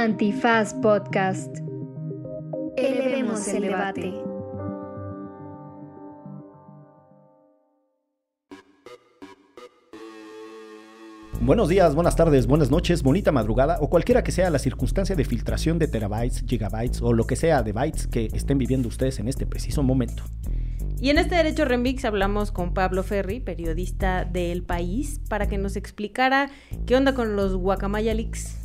Antifaz Podcast. Elevemos el debate. Buenos días, buenas tardes, buenas noches, bonita madrugada o cualquiera que sea la circunstancia de filtración de terabytes, gigabytes o lo que sea de bytes que estén viviendo ustedes en este preciso momento. Y en este Derecho Remix hablamos con Pablo Ferri, periodista del País, para que nos explicara qué onda con los Guacamaya Leaks.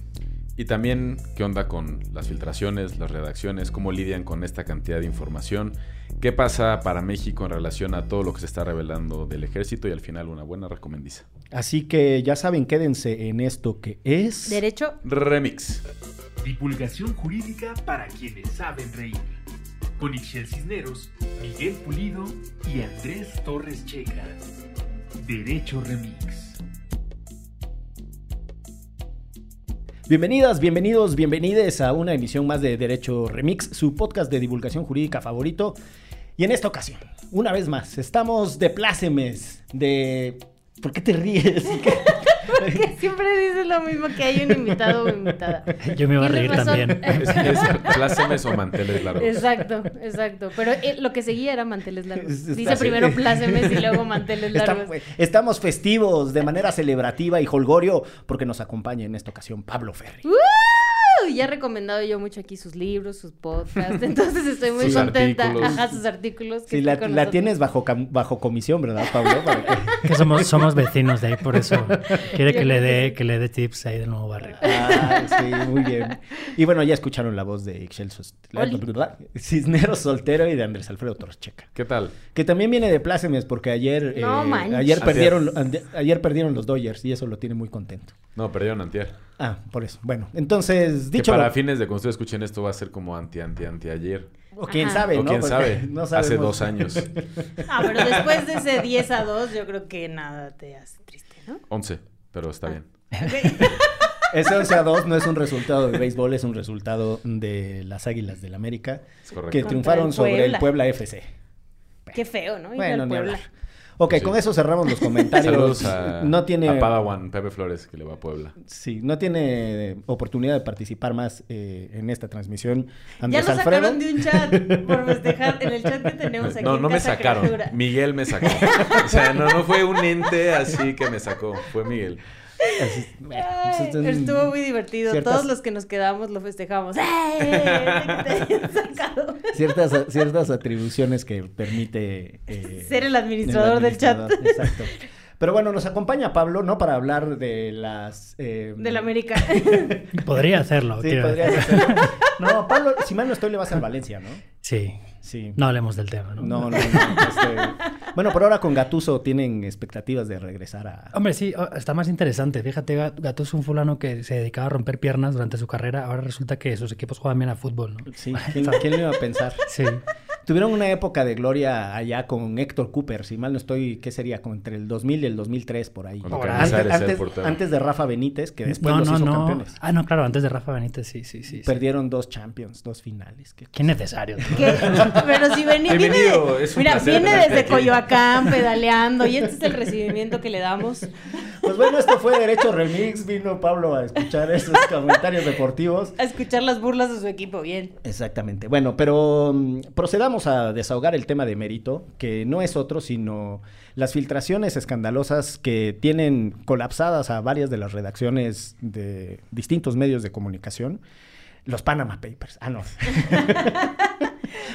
Y también qué onda con las filtraciones, las redacciones, cómo lidian con esta cantidad de información, qué pasa para México en relación a todo lo que se está revelando del ejército y al final una buena recomendiza. Así que ya saben, quédense en esto que es... Derecho Remix. Divulgación jurídica para quienes saben reír. Con Ixel Cisneros, Miguel Pulido y Andrés Torres Checa. Derecho Remix. Bienvenidas, bienvenidos, bienvenides a una emisión más de Derecho Remix, su podcast de divulgación jurídica favorito. Y en esta ocasión, una vez más, estamos de plácemes, de... ¿Por qué te ríes? Porque siempre dices lo mismo que hay un invitado o invitada. Yo me iba a reír también. Es, es plácemes o manteles largos. Exacto, exacto. Pero eh, lo que seguía era manteles largos. Dice así- primero plácemes y luego manteles largos. estamos festivos de manera celebrativa y holgorio porque nos acompaña en esta ocasión Pablo Ferri. ¡Uh! Ya he recomendado yo mucho aquí sus libros, sus podcasts. Entonces estoy muy Sus contenta. artículos. Ajá, sus artículos. que Sí, la, tienes bajo, bajo comisión, ¿verdad, Pablo? Para que- Que somos, somos vecinos de ahí, por eso quiere que le dé que le dé tips ahí del nuevo barrio. Ah, sí, muy bien. Y bueno, ya escucharon la voz de Ixchel. Cisneros Soltero y de Andrés Alfredo Torres Checa. ¿Qué tal? Que también viene de plácemes porque ayer, No eh, ayer, perdieron, ayer perdieron los Dodgers y eso lo tiene muy contento. No, perdieron antier. Ah, por eso. Bueno, entonces, Que dicho para lo- fines de ustedes escuchen esto va a ser como anti, anti, anti ayer. o quién Ajá. sabe, o ¿no? quién Porque sabe, no hace dos años. Ah, pero después de ese 10 a 2, yo creo que nada te hace triste, ¿no? 11, pero está bien. Ese 11 a 2 no es un resultado de béisbol, es un resultado de las Águilas del América Es correcto. que Contra triunfaron el sobre el Puebla. FC. Qué feo, ¿no? Ir Bueno, al Puebla. hablar. Ok, Sí. con eso cerramos los comentarios. Saludos a, no tiene a Padawan, Pepe Flores, que le va a Puebla. Sí, no tiene oportunidad de participar más eh, en esta transmisión. Ya Andrés lo Alfredo. sacaron de un chat por festejar. En el chat que tenemos aquí. No, en no me Casa sacaron. Criatura. Miguel me sacó. O sea, no, no fue un ente así que me sacó. Fue Miguel. Así- bueno, Ay, pues, estuvo muy divertido. ciertas- Todos los que nos quedamos lo festejamos. ¡Eh! Hayan sacado. Ciertas, ciertas atribuciones que permite... eh, Ser el administrador del chat. administrador, Exacto. Pero bueno, nos acompaña Pablo, ¿no? Para hablar de las... eh, Del América. Podría hacerlo. Sí, podría ser. No, Pablo, si mal no estoy, le vas al Valencia, ¿no? Sí. Sí. No hablemos del tema, ¿no? No, no, no, este, Bueno, por ahora con Gatuso tienen expectativas de regresar a... Hombre, sí, está más interesante. Fíjate, Gat- Gattuso es un fulano que se dedicaba a romper piernas durante su carrera. Ahora resulta que sus equipos juegan bien a fútbol, ¿no? Sí, ¿quién, quién lo iba a pensar? Sí. Tuvieron una época de gloria allá con Héctor Cooper, si mal no estoy, ¿qué sería? Como entre el 2000 y el 2003, por ahí. Ahora, antes, antes- de Rafa Benítez, que después no, los no, hizo no. campeones. Ah, no, claro, antes de Rafa Benítez, sí, sí, sí. sí. Perdieron dos Champions, dos finales. qué Qué necesario. ¿Qué? Pero si venía, viene, Bienvenido, de- es un mira, viene desde aquí. Coyoacán pedaleando y este es el recibimiento que le damos. Pues bueno, esto fue Derecho Remix. Vino Pablo a escuchar esos comentarios deportivos. A escuchar las burlas de su equipo, bien. Exactamente. Bueno, pero mm, procedamos a desahogar el tema de mérito, que no es otro sino las filtraciones escandalosas que tienen colapsadas a varias de las redacciones de distintos medios de comunicación. Los Panama Papers. Ah, no.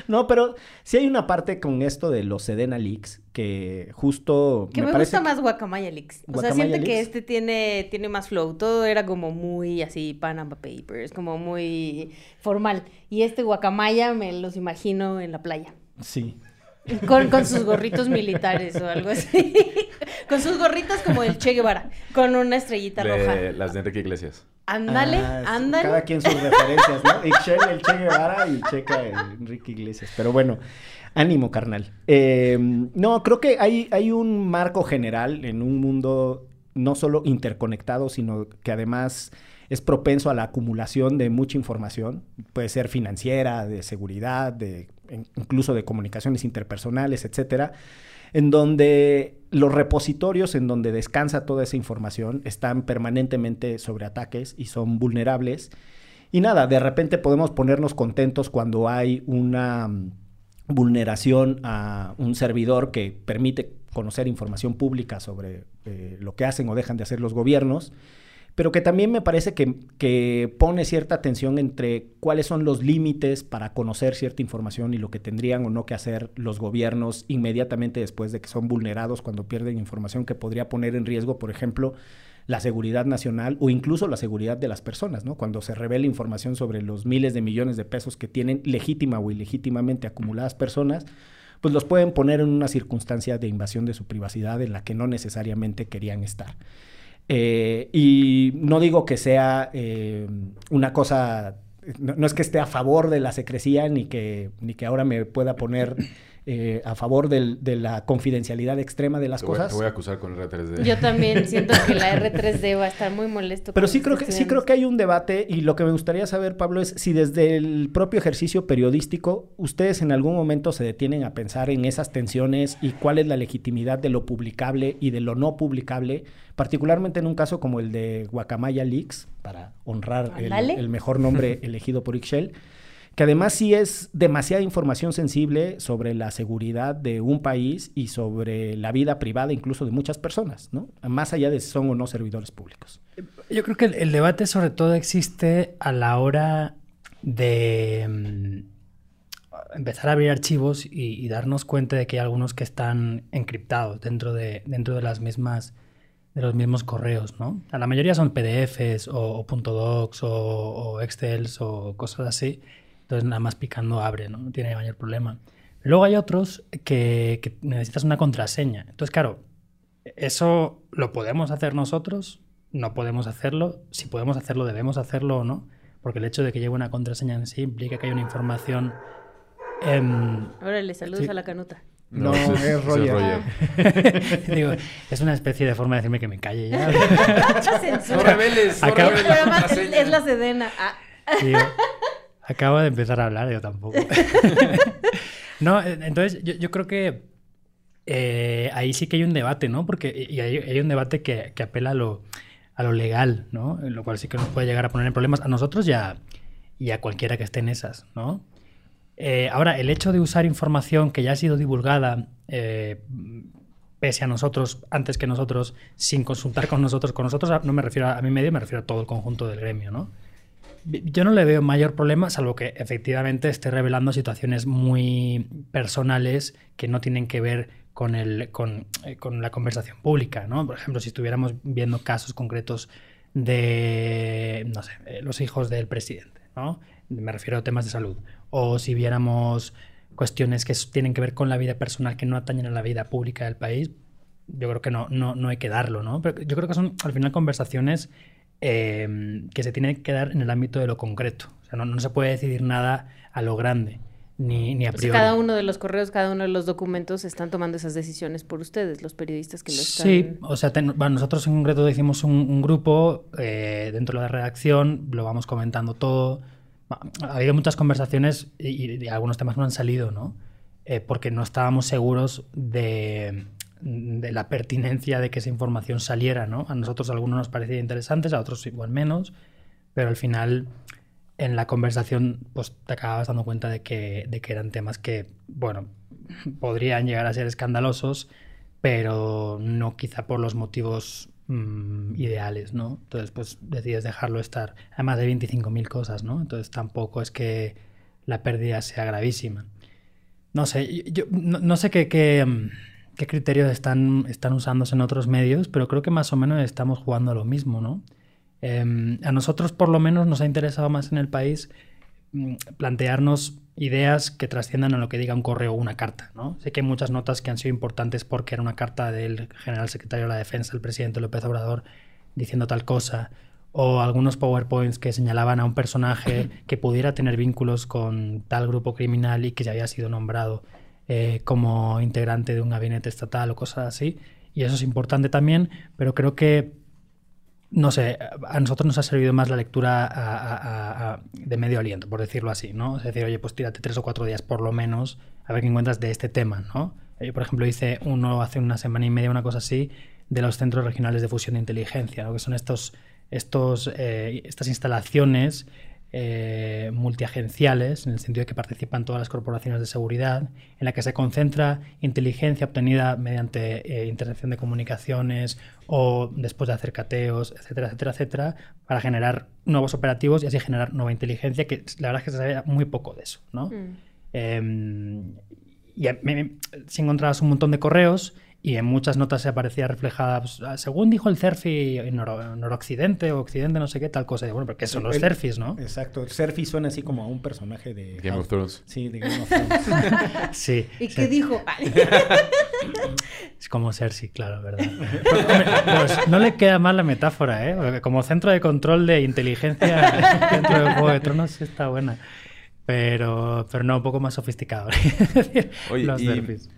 no, pero sí hay una parte con esto de los Sedena Leaks que justo Que me, parece gusta más Guacamaya Leaks. O sea, siento que este tiene, tiene más flow. Todo era como muy así, Panama Papers, como muy formal. Y este Guacamaya me los imagino en la playa. Sí. Con, con sus gorritos militares o algo así. con sus gorritos como el Che Guevara, con una estrellita roja. Las de Enrique Iglesias. Ándale, Ah, ándale. Cada quien sus referencias, ¿no? Ixchel, el Che Guevara y Checa, el Enrique Iglesias. Pero bueno, ánimo, carnal. Eh, no, creo que hay, hay un marco general en un mundo no solo interconectado, sino que además es propenso a la acumulación de mucha información. Puede ser financiera, de seguridad, de incluso de comunicaciones interpersonales, etcétera en donde los repositorios en donde descansa toda esa información están permanentemente sobre ataques y son vulnerables Y nada, de repente podemos ponernos contentos cuando hay una mm, vulneración a un servidor que permite conocer información pública sobre eh, lo que hacen o dejan de hacer los gobiernos pero que también me parece que, que, pone cierta tensión entre cuáles son los límites para conocer cierta información y lo que tendrían o no que hacer los gobiernos inmediatamente después de que son vulnerados cuando pierden información que podría poner en riesgo, por ejemplo, la seguridad nacional o incluso la seguridad de las personas, ¿no? Cuando se revela información sobre los miles de millones de pesos que tienen legítima o ilegítimamente acumuladas personas, pues los pueden poner en una circunstancia de invasión de su privacidad en la que no necesariamente querían estar. Eh, y no digo que sea eh, una cosa, no, es que esté a favor de la secrecía ni que, ni que ahora me pueda poner eh, a favor del, de la confidencialidad extrema de las te cosas. Voy, te voy a acusar con R3D. Yo también siento que la R3D va a estar muy molesto. Pero sí creo, que, sí creo que hay un debate y lo que me gustaría saber, Pablo, es si desde el propio ejercicio periodístico ustedes en algún momento se detienen a pensar en esas tensiones y cuál es la legitimidad de lo publicable y de lo no publicable, particularmente en un caso como el de Guacamaya Leaks, para honrar el, el, mejor nombre elegido por Ixchel que además sí es demasiada información sensible sobre la seguridad de un país y sobre la vida privada incluso de muchas personas, ¿no? Más allá de si son o no servidores públicos. Yo creo que el, debate sobre todo existe a la hora de mm, empezar a abrir archivos y, darnos cuenta de que hay algunos que están encriptados dentro de, dentro de las mismas de los mismos correos, ¿no? A la mayoría son PDFs o, .docs o, o Excels o cosas así entonces nada más picando abre, ¿no? No tiene mayor problema. Luego hay otros que, necesitas una contraseña. Entonces, claro, ¿eso lo podemos hacer nosotros? ¿No podemos hacerlo? Si podemos hacerlo, ¿debemos hacerlo o no? Porque el hecho de que lleve una contraseña en sí implica que hay una información... Eh, Órale, saludos a la canuta. No, es, Roger. Digo, es una especie de forma de decirme que me calle ya. no reveles, no reveles además es, la sedena. Ah. Acabo de empezar a hablar, yo tampoco. no, eh, entonces yo, creo que eh, ahí sí que hay un debate, ¿no? Porque y hay, un debate que, apela a lo, a lo legal, ¿no? Lo cual sí que nos puede llegar a poner en problemas a nosotros y a, cualquiera que esté en esas, ¿no? Eh, ahora, el hecho de usar información que ya ha sido divulgada pese a nosotros, antes que nosotros, sin consultar con nosotros, con nosotros no me refiero a, a mi medio, me refiero a todo el conjunto del gremio, ¿no? Yo no le veo mayor problema, salvo que efectivamente esté revelando situaciones muy personales que no tienen que ver con, el, con, eh, con la conversación pública, ¿no? Por ejemplo, si estuviéramos viendo casos concretos de, no sé, eh, los hijos del presidente, ¿no? Me refiero a temas de salud. O si viéramos cuestiones que tienen que ver con la vida personal que no atañen a la vida pública del país, yo creo que no, no, no hay que darlo, ¿no? Pero yo creo que son al final conversaciones Em, que se tiene que dar en el ámbito de lo concreto. O sea, no, se puede decidir nada a lo grande. Ni, ni a priori. cada uno de los correos, cada uno de los documentos están tomando esas decisiones por ustedes, los periodistas que lo están... Sí, o sea, nosotros en concreto hicimos un, grupo eh, dentro de la redacción, lo vamos comentando todo. Ha habido muchas conversaciones y, algunos temas no han salido, ¿no? Eh, porque no estábamos seguros de, de la pertinencia de que esa información saliera, ¿no? A nosotros algunos nos parecía interesantes, a otros igual menos, pero al final en la conversación pues te acabas dando cuenta de que, de que eran temas que, bueno, podrían llegar a ser escandalosos, pero no quizá por los motivos mm, ideales, ¿no? Entonces, pues decides dejarlo estar. Además de 25.000 cosas, ¿no? Entonces tampoco es que la pérdida sea gravísima. No sé, yo no, sé qué, qué, mm, qué criterios están, están usándose en otros medios, pero creo que más o menos estamos jugando a lo mismo, ¿no? Em, a nosotros por lo menos nos ha interesado más en el país mm, plantearnos ideas que trasciendan a lo que diga un correo o una carta, ¿no? Sé que hay muchas notas que han sido importantes porque era una carta del general secretario de la Defensa, el presidente López Obrador, diciendo tal cosa, o algunos PowerPoints que señalaban a un personaje que pudiera tener vínculos con tal grupo criminal y que ya había sido nombrado eh, como integrante de un gabinete estatal o cosas así. Y eso es importante también, pero creo que, no sé, a nosotros nos ha servido más la lectura de medio aliento, por decirlo así, ¿no? Es decir, oye, pues tírate tres o cuatro días por lo menos a ver qué encuentras de este tema, ¿no? Yo, por ejemplo, hice uno hace una semana y media, una cosa así, de los centros regionales de fusión de inteligencia, ¿no? que son estos, estos, eh, estas instalaciones eh, multiagenciales, en el sentido de que participan todas las corporaciones de seguridad, en la que se concentra inteligencia obtenida mediante eh, intercepción de comunicaciones o después de hacer cateos, etcétera, etcétera, etcétera, para generar nuevos operativos y así generar nueva inteligencia, que la verdad es que se sabe muy poco de eso, ¿no? Mm. Em, y a- me- me- si encontrabas un montón de correos y en muchas notas se aparecía reflejada, pues, ah, según dijo el CERFI en noro- noroccidente o occidente, no sé qué, tal cosa. Y bueno, porque son los El- CERFIs, ¿no? Exacto. Serfi suena así como a un personaje de Game of Thrones. Sí, de Game of Thrones. Sí. ¿Y sí. qué dijo? Es como Cersei, claro, ¿verdad? Pues, no le queda mal la metáfora, ¿eh? Porque como centro de control de inteligencia dentro del Juego de Tronos sí está buena. Pero, pero no, un poco más sofisticado. Oye, los y- Cersis.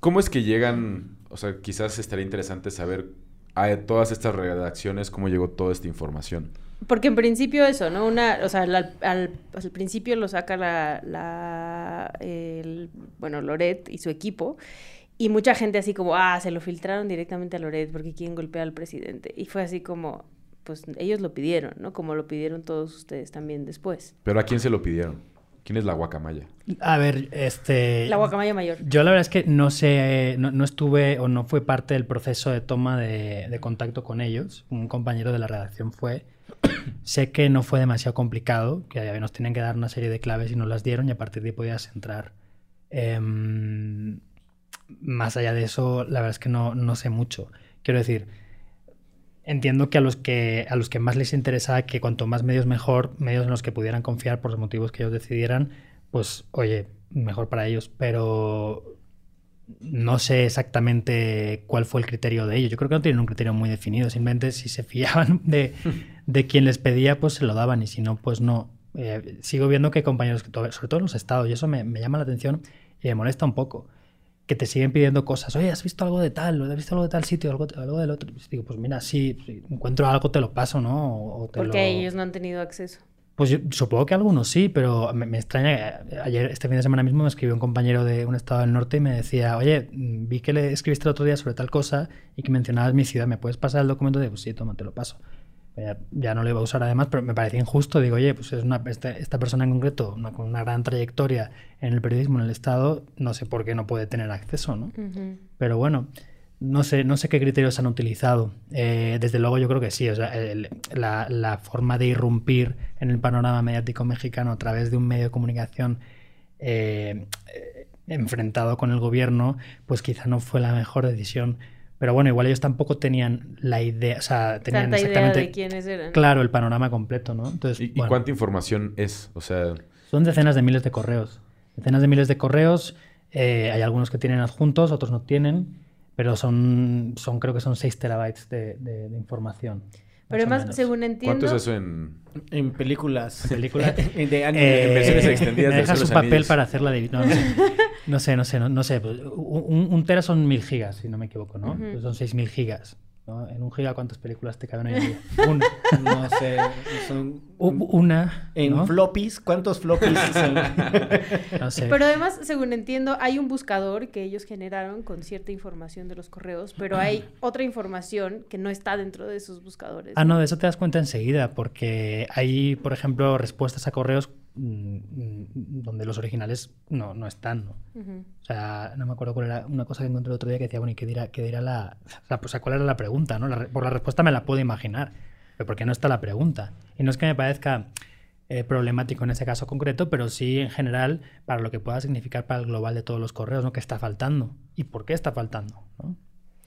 ¿Cómo es que llegan? O sea, quizás estaría interesante saber a todas estas redacciones cómo llegó toda esta información. Porque en principio eso, ¿no? Una, o sea, al, al- al principio lo saca la, la el- bueno, Loret y su equipo. Y mucha gente así como, ah, se lo filtraron directamente a Loret porque quieren golpear al presidente. Y fue así como, pues ellos lo pidieron, ¿no? Como lo pidieron todos ustedes también después. Pero ¿a quién se lo pidieron? ¿Quién es la guacamaya? A ver, este... La guacamaya mayor. Yo la verdad es que no sé, no, no estuve o no fue parte del proceso de toma de, de contacto con ellos. Un compañero de la redacción fue. sé que no fue demasiado complicado, que nos tenían que dar una serie de claves y nos las dieron y a partir de ahí podías entrar. Em, más allá de eso, la verdad es que no, no sé mucho. Quiero decir, entiendo que a los que a los que más les interesaba que cuanto más medios mejor, medios en los que pudieran confiar por los motivos que ellos decidieran, pues oye, mejor para ellos, pero no sé exactamente cuál fue el criterio de ellos. Yo creo que no tienen un criterio muy definido, simplemente si se fiaban de, de quien les pedía, pues se lo daban y si no, pues no. Eh, sigo viendo que compañeros, sobre todo en los estados, y eso me, me llama la atención y me molesta un poco, que te siguen pidiendo cosas. Oye, ¿has visto algo de tal? ¿Has visto algo de tal sitio? ¿Algo, algo del otro? Pues digo, pues mira, sí, si encuentro algo, te lo paso, ¿no? O, o te Porque lo- ellos no han tenido acceso. pues yo supongo que algunos sí, pero me, me extraña. que Ayer, este fin de semana mismo, me escribió un compañero de un estado del norte y me decía, oye, mm, vi que le escribiste el otro día sobre tal cosa y que mencionabas mi ciudad, ¿me puedes pasar el documento? De, pues sí, toma, te lo paso. Ya, no lo iba a usar además, pero me parecía injusto. Digo, oye, pues es una, esta, esta persona en concreto, una, con una gran trayectoria en el periodismo en el Estado, no sé por qué no puede tener acceso, ¿no? Pero bueno, no sé, no sé qué criterios han utilizado. Eh, desde luego yo creo que sí. O sea, el- la, la forma de irrumpir en el panorama mediático mexicano a través de un medio de comunicación eh, eh, enfrentado con el gobierno, pues quizá no fue la mejor decisión. Pero bueno, igual ellos tampoco tenían la idea, o sea, tenían Tanta idea exactamente de quiénes eran. claro el panorama completo, ¿no? Entonces, ¿Y, y bueno. cuánta información es? O sea, Son decenas de miles de correos. Decenas de miles de correos. eh, hay algunos que tienen adjuntos, otros no tienen. Pero son, son creo que son 6 terabytes de, de- de información. Pero además, según entiendo, ¿cuánto es eso en...? En películas. Películas. de anime. Eh, en versiones extendidas me de dejas un de papel Anillos. para hacer la divi- no, no sé, no sé, no sé, no, no sé. Un, un tera son mil gigas, si no me equivoco, ¿no? Ujú. Pues son 6000 gigas. ¿No? En un giga, ¿cuántas películas te caben hoy en día? Una. No sé. Son, una. en ¿no? floppies, ¿cuántos floppies son? No sé. Pero además, según entiendo, hay un buscador que ellos generaron con cierta información de los correos, pero hay otra información que no está dentro de esos buscadores. Ah, no, de eso te das cuenta enseguida, porque hay, por ejemplo, respuestas a correos donde los originales no, no están, ¿no? Ujú. O sea, no me acuerdo cuál era una cosa que encontré el otro día que decía, bueno, ¿y qué dirá, qué dirá la... O sea, pues, ¿cuál era la pregunta, no? La por la respuesta me la puedo imaginar, pero ¿por qué no está la pregunta? Y no es que me parezca eh, problemático en ese caso concreto, pero sí en general para lo que pueda significar para el global de todos los correos, ¿no? ¿Qué está faltando? ¿Y por qué está faltando? ¿no?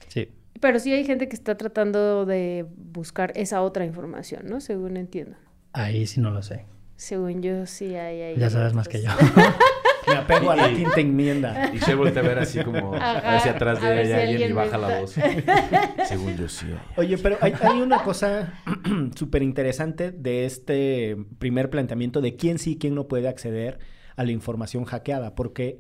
Sí. Pero sí hay gente que está tratando de buscar esa otra información, ¿no? Según entiendo. Ahí sí no lo sé. Según yo, sí hay ahí. Ya sabes más que yo. Me apego a la quinta enmienda. Y se voltea a ver así como Ajá, hacia atrás de ella si y alguien y alguien baja la voz. Según yo sí. Oye, pero hay, hay una cosa súper interesante de este primer planteamiento de quién sí y quién no puede acceder a la información hackeada, porque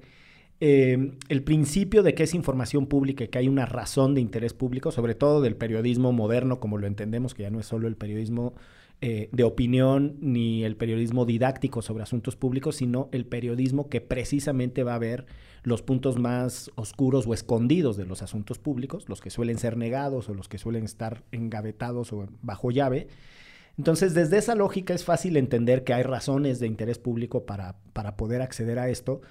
eh, el principio de que es información pública y que hay una razón de interés público, sobre todo del periodismo moderno, como lo entendemos, que ya no es solo el periodismo eh, de opinión ni el periodismo didáctico sobre asuntos públicos, sino el periodismo que precisamente va a ver los puntos más oscuros o escondidos de los asuntos públicos, los que suelen ser negados o los que suelen estar engavetados o bajo llave. Entonces, desde esa lógica es fácil entender que hay razones de interés público para, para poder acceder a esto,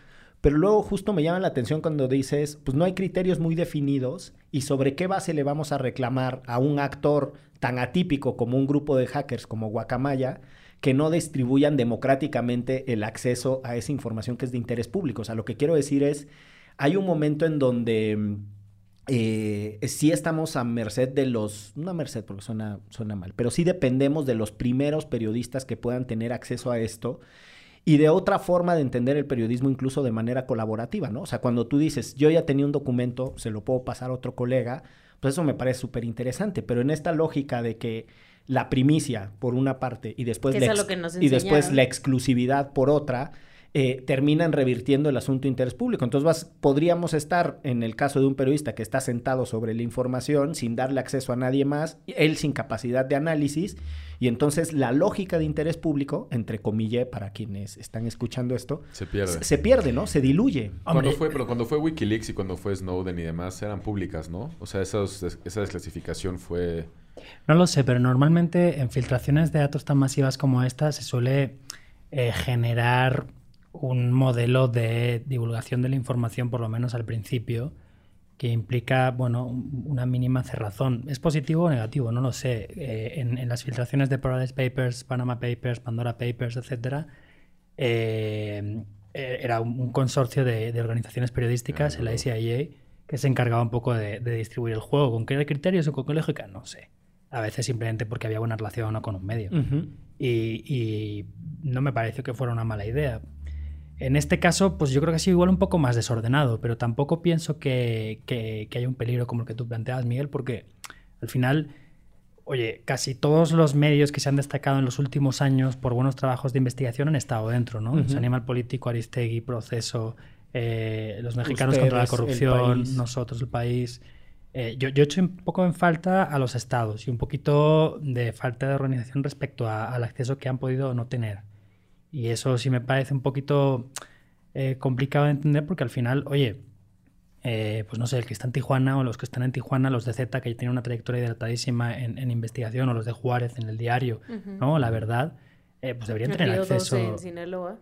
pero luego justo me llama la atención cuando dices, pues no hay criterios muy definidos y sobre qué base le vamos a reclamar a un actor tan atípico como un grupo de hackers como Guacamaya que no distribuyan democráticamente el acceso a esa información que es de interés público. O sea, lo que quiero decir es, hay un momento en donde eh, sí estamos a merced de los, no a merced porque suena, suena mal, pero sí dependemos de los primeros periodistas que puedan tener acceso a esto y de otra forma de entender el periodismo incluso de manera colaborativa, ¿no? O sea, cuando tú dices, yo ya tenía un documento, se lo puedo pasar a otro colega, pues eso me parece súper interesante, pero en esta lógica de que la primicia por una parte y después, la, y después la exclusividad por otra, eh, terminan revirtiendo el asunto de interés público. Entonces vas, podríamos estar en el caso de un periodista que está sentado sobre la información sin darle acceso a nadie más, él sin capacidad de análisis, y entonces la lógica de interés público, entre comillas, para quienes están escuchando esto, se pierde. Se, pierde, ¿no? Se diluye. Cuando fue, pero cuando fue Wikileaks y cuando fue Snowden y demás, eran públicas, ¿no? O sea, esa desclasificación fue... No lo sé, pero normalmente en filtraciones de datos tan masivas como esta se suele eh, generar un modelo de divulgación de la información, por lo menos al principio, que implica, bueno, una mínima cerrazón. ¿Es positivo o negativo? No lo sé. Eh, en, las filtraciones de Paradise Papers, Panama Papers, Pandora Papers, etc., eh, eh, era un, consorcio de, organizaciones periodísticas, el ICIA, que se encargaba un poco de, distribuir el juego. ¿Con qué criterios o con qué lógica? No sé. A veces simplemente porque había buena relación o con un medio. y, y no me pareció que fuera una mala idea. En este caso, pues yo creo que ha sido igual un poco más desordenado, pero tampoco pienso que, que, haya un peligro como el que tú planteabas, Miguel, porque al final, oye, casi todos los medios que se han destacado en los últimos años por buenos trabajos de investigación han estado dentro, ¿no? Animal Político, Aristegui, Proceso, eh, los mexicanos contra la corrupción, nosotros, el país. Eh, yo, yo echo un poco en falta a los estados y un poquito de falta de organización respecto al acceso que han podido no tener. Y eso sí me parece un poquito eh, complicado de entender porque al final, oye, eh, pues no sé, el que está en Tijuana o los que están en Tijuana, los de Z que tienen una trayectoria hidratadísima en, investigación o los de Juárez en el diario, ¿no? La verdad, eh, pues deberían tener acceso. en Sinaloa.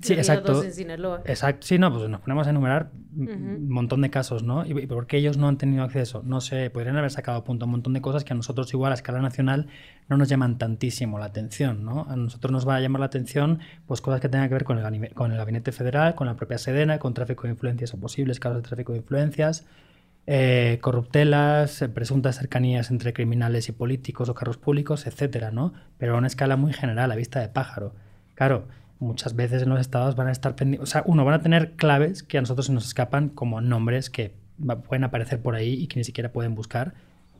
Sí, exacto. Exacto. Sí, no, pues nos ponemos a enumerar un montón de casos, ¿no? ¿Y por qué ellos no han tenido acceso? No sé, podrían haber sacado a punto un montón de cosas que a nosotros igual a escala nacional no nos llaman tantísimo la atención, ¿no? A nosotros nos va a llamar la atención pues cosas que tengan que ver con el, con el gabinete federal, con la propia Sedena, con tráfico de influencias o posibles casos de tráfico de influencias, eh, corruptelas, eh, presuntas cercanías entre criminales y políticos o carros públicos, etcétera, ¿no? Pero a una escala muy general, a vista de pájaro. Claro, muchas veces en los estados van a estar pendientes, o sea, uno, van a tener claves que a nosotros se nos escapan como nombres que pueden aparecer por ahí y que ni siquiera pueden buscar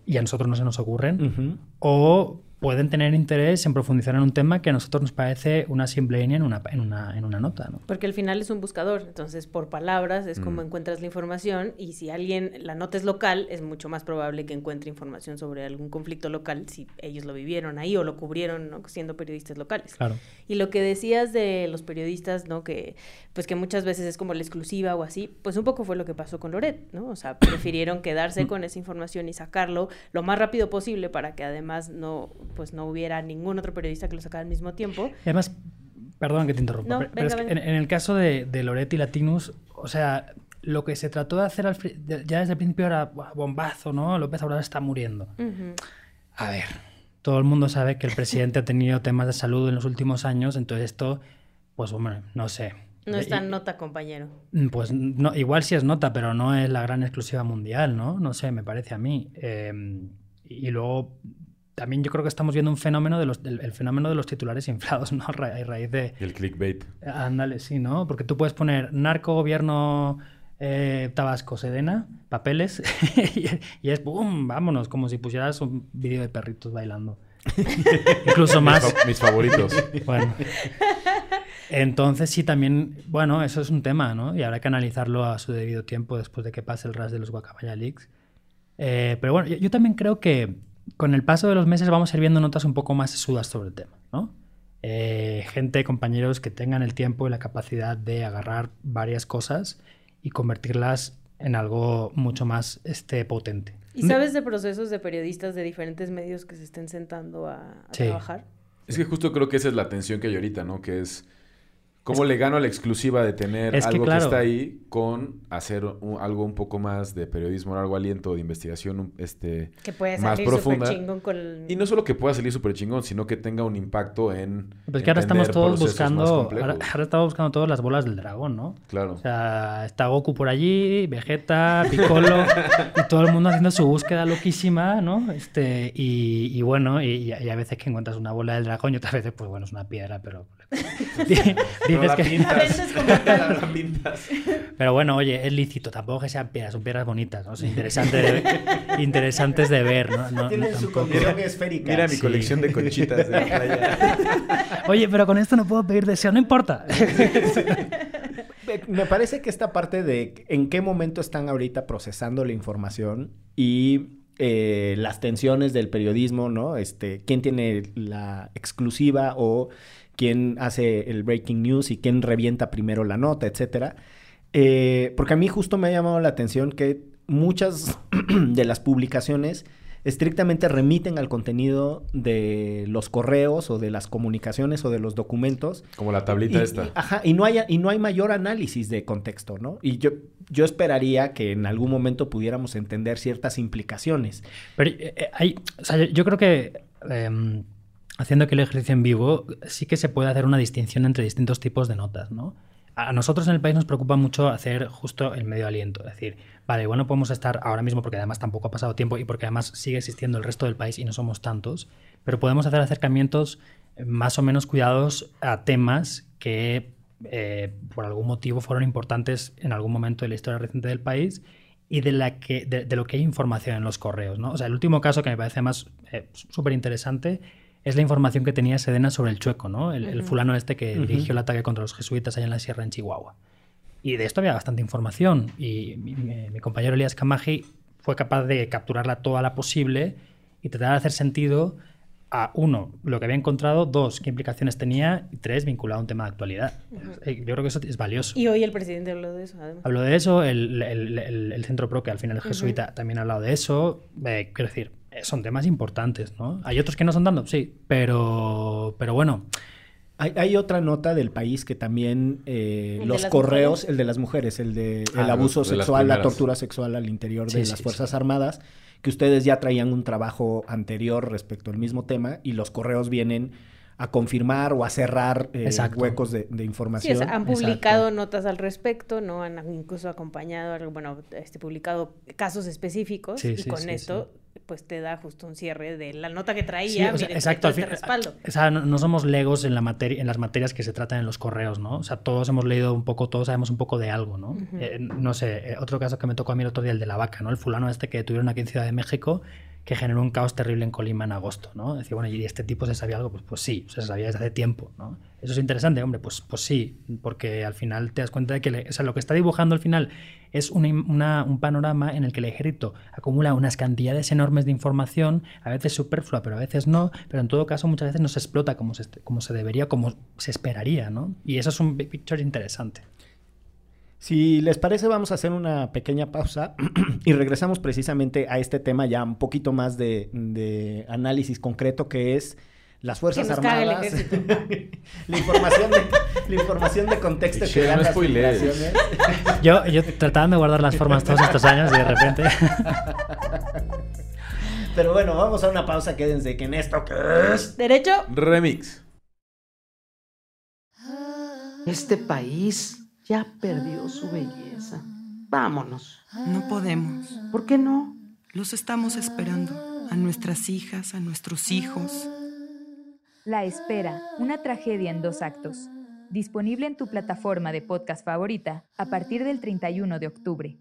y a nosotros no se nos ocurren, o pueden tener interés en profundizar en un tema que a nosotros nos parece una simple línea en una, en una, en una nota. ¿no? Porque al final es un buscador, entonces por palabras es como mm. encuentras la información y si alguien, la nota es local, es mucho más probable que encuentre información sobre algún conflicto local si ellos lo vivieron ahí o lo cubrieron siendo periodistas locales. Claro. Y lo que decías de los periodistas, ¿no? Que pues que muchas veces es como la exclusiva o así, pues un poco fue lo que pasó con Loret, ¿no? O sea, prefirieron quedarse con esa información y sacarlo lo más rápido posible para que además no pues no hubiera ningún otro periodista que lo sacara al mismo tiempo. además, perdón que te interrumpa, pero, es que en, el caso de, de Loret y Latinus, o sea, lo que se trató de hacer ya desde el principio era bombazo, ¿no? López ahora está muriendo. A ver, todo el mundo sabe que el presidente ha tenido temas de salud en los últimos años, entonces esto, pues hombre, no sé. No es tan nota, compañero. Pues no, igual sí es nota, pero no es la gran exclusiva mundial, ¿no? No sé, me parece a mí. Em, y luego también yo creo que estamos viendo un fenómeno de los, el, fenómeno de los titulares inflados, ¿no? A raíz de... El clickbait. Ándale, sí, ¿no? Porque tú puedes poner narco, gobierno, eh, Tabasco, Sedena, papeles, y, es ¡boom! Vámonos, como si pusieras un vídeo de perritos bailando. Incluso más. Mis, favoritos. Bueno. Entonces sí, también, bueno, eso es un tema, ¿no? Y habrá que analizarlo a su debido tiempo después de que pase el ras de los Guacamaya Leaks. Eh, pero bueno, yo también creo que con el paso de los meses vamos a ir viendo notas un poco más sesudas sobre el tema, ¿no? Eh, gente, compañeros que tengan el tiempo y la capacidad de agarrar varias cosas y convertirlas en algo mucho más este, potente. ¿Y sabes de procesos de periodistas de diferentes medios que se estén sentando a, a Sí. trabajar? Es que justo creo que esa es la tensión que hay ahorita, ¿no? Que es cómo le gano a la exclusiva de tener Es algo que, claro. está ahí con hacer un- algo un poco más de periodismo, algo aliento, de investigación, este... Que puede Más salir súper profunda. chingón con... el- Y no solo que pueda salir súper chingón, sino que tenga un impacto en Pues que ahora estamos todos buscando, ahora, ahora estamos buscando todas las bolas del dragón, ¿no? Claro. O sea, está Goku por allí, Vegeta, Piccolo, y todo el mundo haciendo su búsqueda loquísima, ¿no? Este, y, y bueno, y, y hay veces que encuentras una bola del dragón y otras veces, pues bueno, es una piedra, pero... Dices que... La pintas. Pero bueno, oye, es lícito, tampoco que sean piedras, son piedras bonitas, ¿no? Son interesantes de, interesantes de ver, ¿no? No- Tienen no su condición esférica. Mira mi Sí. colección de conchitas de la playa. Oye, pero con esto no puedo pedir deseo, no importa. Me parece que esta parte de en qué momento están ahorita procesando la información y eh, las tensiones del periodismo, ¿no? Este, quién tiene la exclusiva o quién hace el breaking news y quién revienta primero la nota, etcétera. Eh, porque a mí justo me ha llamado la atención que muchas de las publicaciones estrictamente remiten al contenido de los correos o de las comunicaciones o de los documentos Como la tablita y, esta. y- ajá, y no, hay, y no hay mayor análisis de contexto, ¿no? Y yo, yo esperaría que en algún momento pudiéramos entender ciertas implicaciones. Pero eh, eh, hay, o sea, yo, yo creo que em, haciendo aquel ejercicio en vivo, sí que se puede hacer una distinción entre distintos tipos de notas, ¿no? A nosotros en el país nos preocupa mucho hacer justo el medio aliento. Es decir, vale, bueno, podemos estar ahora mismo porque además tampoco ha pasado tiempo y porque además sigue existiendo el resto del país y no somos tantos, pero podemos hacer acercamientos más o menos cuidados a temas que eh, por algún motivo fueron importantes en algún momento de la historia reciente del país y que, de lo que hay información en los correos. ¿no? O sea, el último caso que me parece más eh, súper interesante es la información que tenía Sedena sobre el chueco, ¿no? el, fulano este que dirigió el ataque contra los jesuitas allá en la sierra en Chihuahua. Y de esto había bastante información. Y mi, mi- mi compañero Elías Camaji fue capaz de capturarla toda la posible y tratar de hacer sentido a, uno, lo que había encontrado, dos, qué implicaciones tenía, y tres, vinculado a un tema de actualidad. Eh, Yo creo que eso es valioso. Y hoy el presidente habló de eso, además. Habló de eso, el, el- el- el Centro Pro, que al final es jesuita, también ha hablado de eso. Eh, quiero decir, son temas importantes, ¿no? Hay otros que no son tanto, sí, pero, pero bueno, Hay, hay otra nota del país que también eh, ¿El de los correos, mujeres? el de las mujeres, el de Ah, el abuso de las sexual, la tortura sexual al interior de Sí, las Fuerzas sí. Armadas, que ustedes ya traían un trabajo anterior respecto al mismo tema y los correos vienen a confirmar o a cerrar eh, huecos de, de Sí, información. o sea, han Exacto. publicado notas al respecto, ¿no? Han incluso acompañado, bueno, este, publicado casos específicos Sí, y sí, con sí, esto, pues te da justo un cierre de la nota que traía. Sí, o sea, miren, exacto. exacto. al fin- Este respaldo. o sea, no, no somos legos en, la materia, en las materias que se tratan en los correos, ¿no? O sea, todos hemos leído un poco, todos sabemos un poco de algo, ¿no? Eh, no sé, eh, otro caso que me tocó a mí el otro día, el de la vaca, ¿no? El fulano este que tuvieron aquí en Ciudad de México, que generó un caos terrible en Colima en agosto, ¿no? Decir, bueno, ¿y este tipo se sabía algo? Pues, pues sí, se sabía desde hace tiempo, ¿no? Eso es interesante, hombre, pues, pues sí, porque al final te das cuenta de que o sea, lo que está dibujando al final es una un panorama en el que el ejército acumula unas cantidades enormes de información, a veces superflua, pero a veces no, pero en todo caso muchas veces no se explota como se, como se debería, como se esperaría, ¿no? Y eso es un big picture interesante. Si les parece, vamos a hacer una pequeña pausa y regresamos precisamente a este tema ya un poquito más de, de análisis concreto que es las Fuerzas Armadas. la, información de, la información de contexto que Che, dan no las filtraciones. Yo, yo trataba de guardar las formas todos estos años y de repente... Pero bueno, vamos a una pausa, quédense que en esto que es... Derecho. Remix. Este país ya perdió su belleza. Vámonos. No podemos. ¿Por qué no? Los estamos esperando. A nuestras hijas, a nuestros hijos. La espera, una tragedia en dos actos. Disponible en tu plataforma de podcast favorita a partir del 31 de octubre.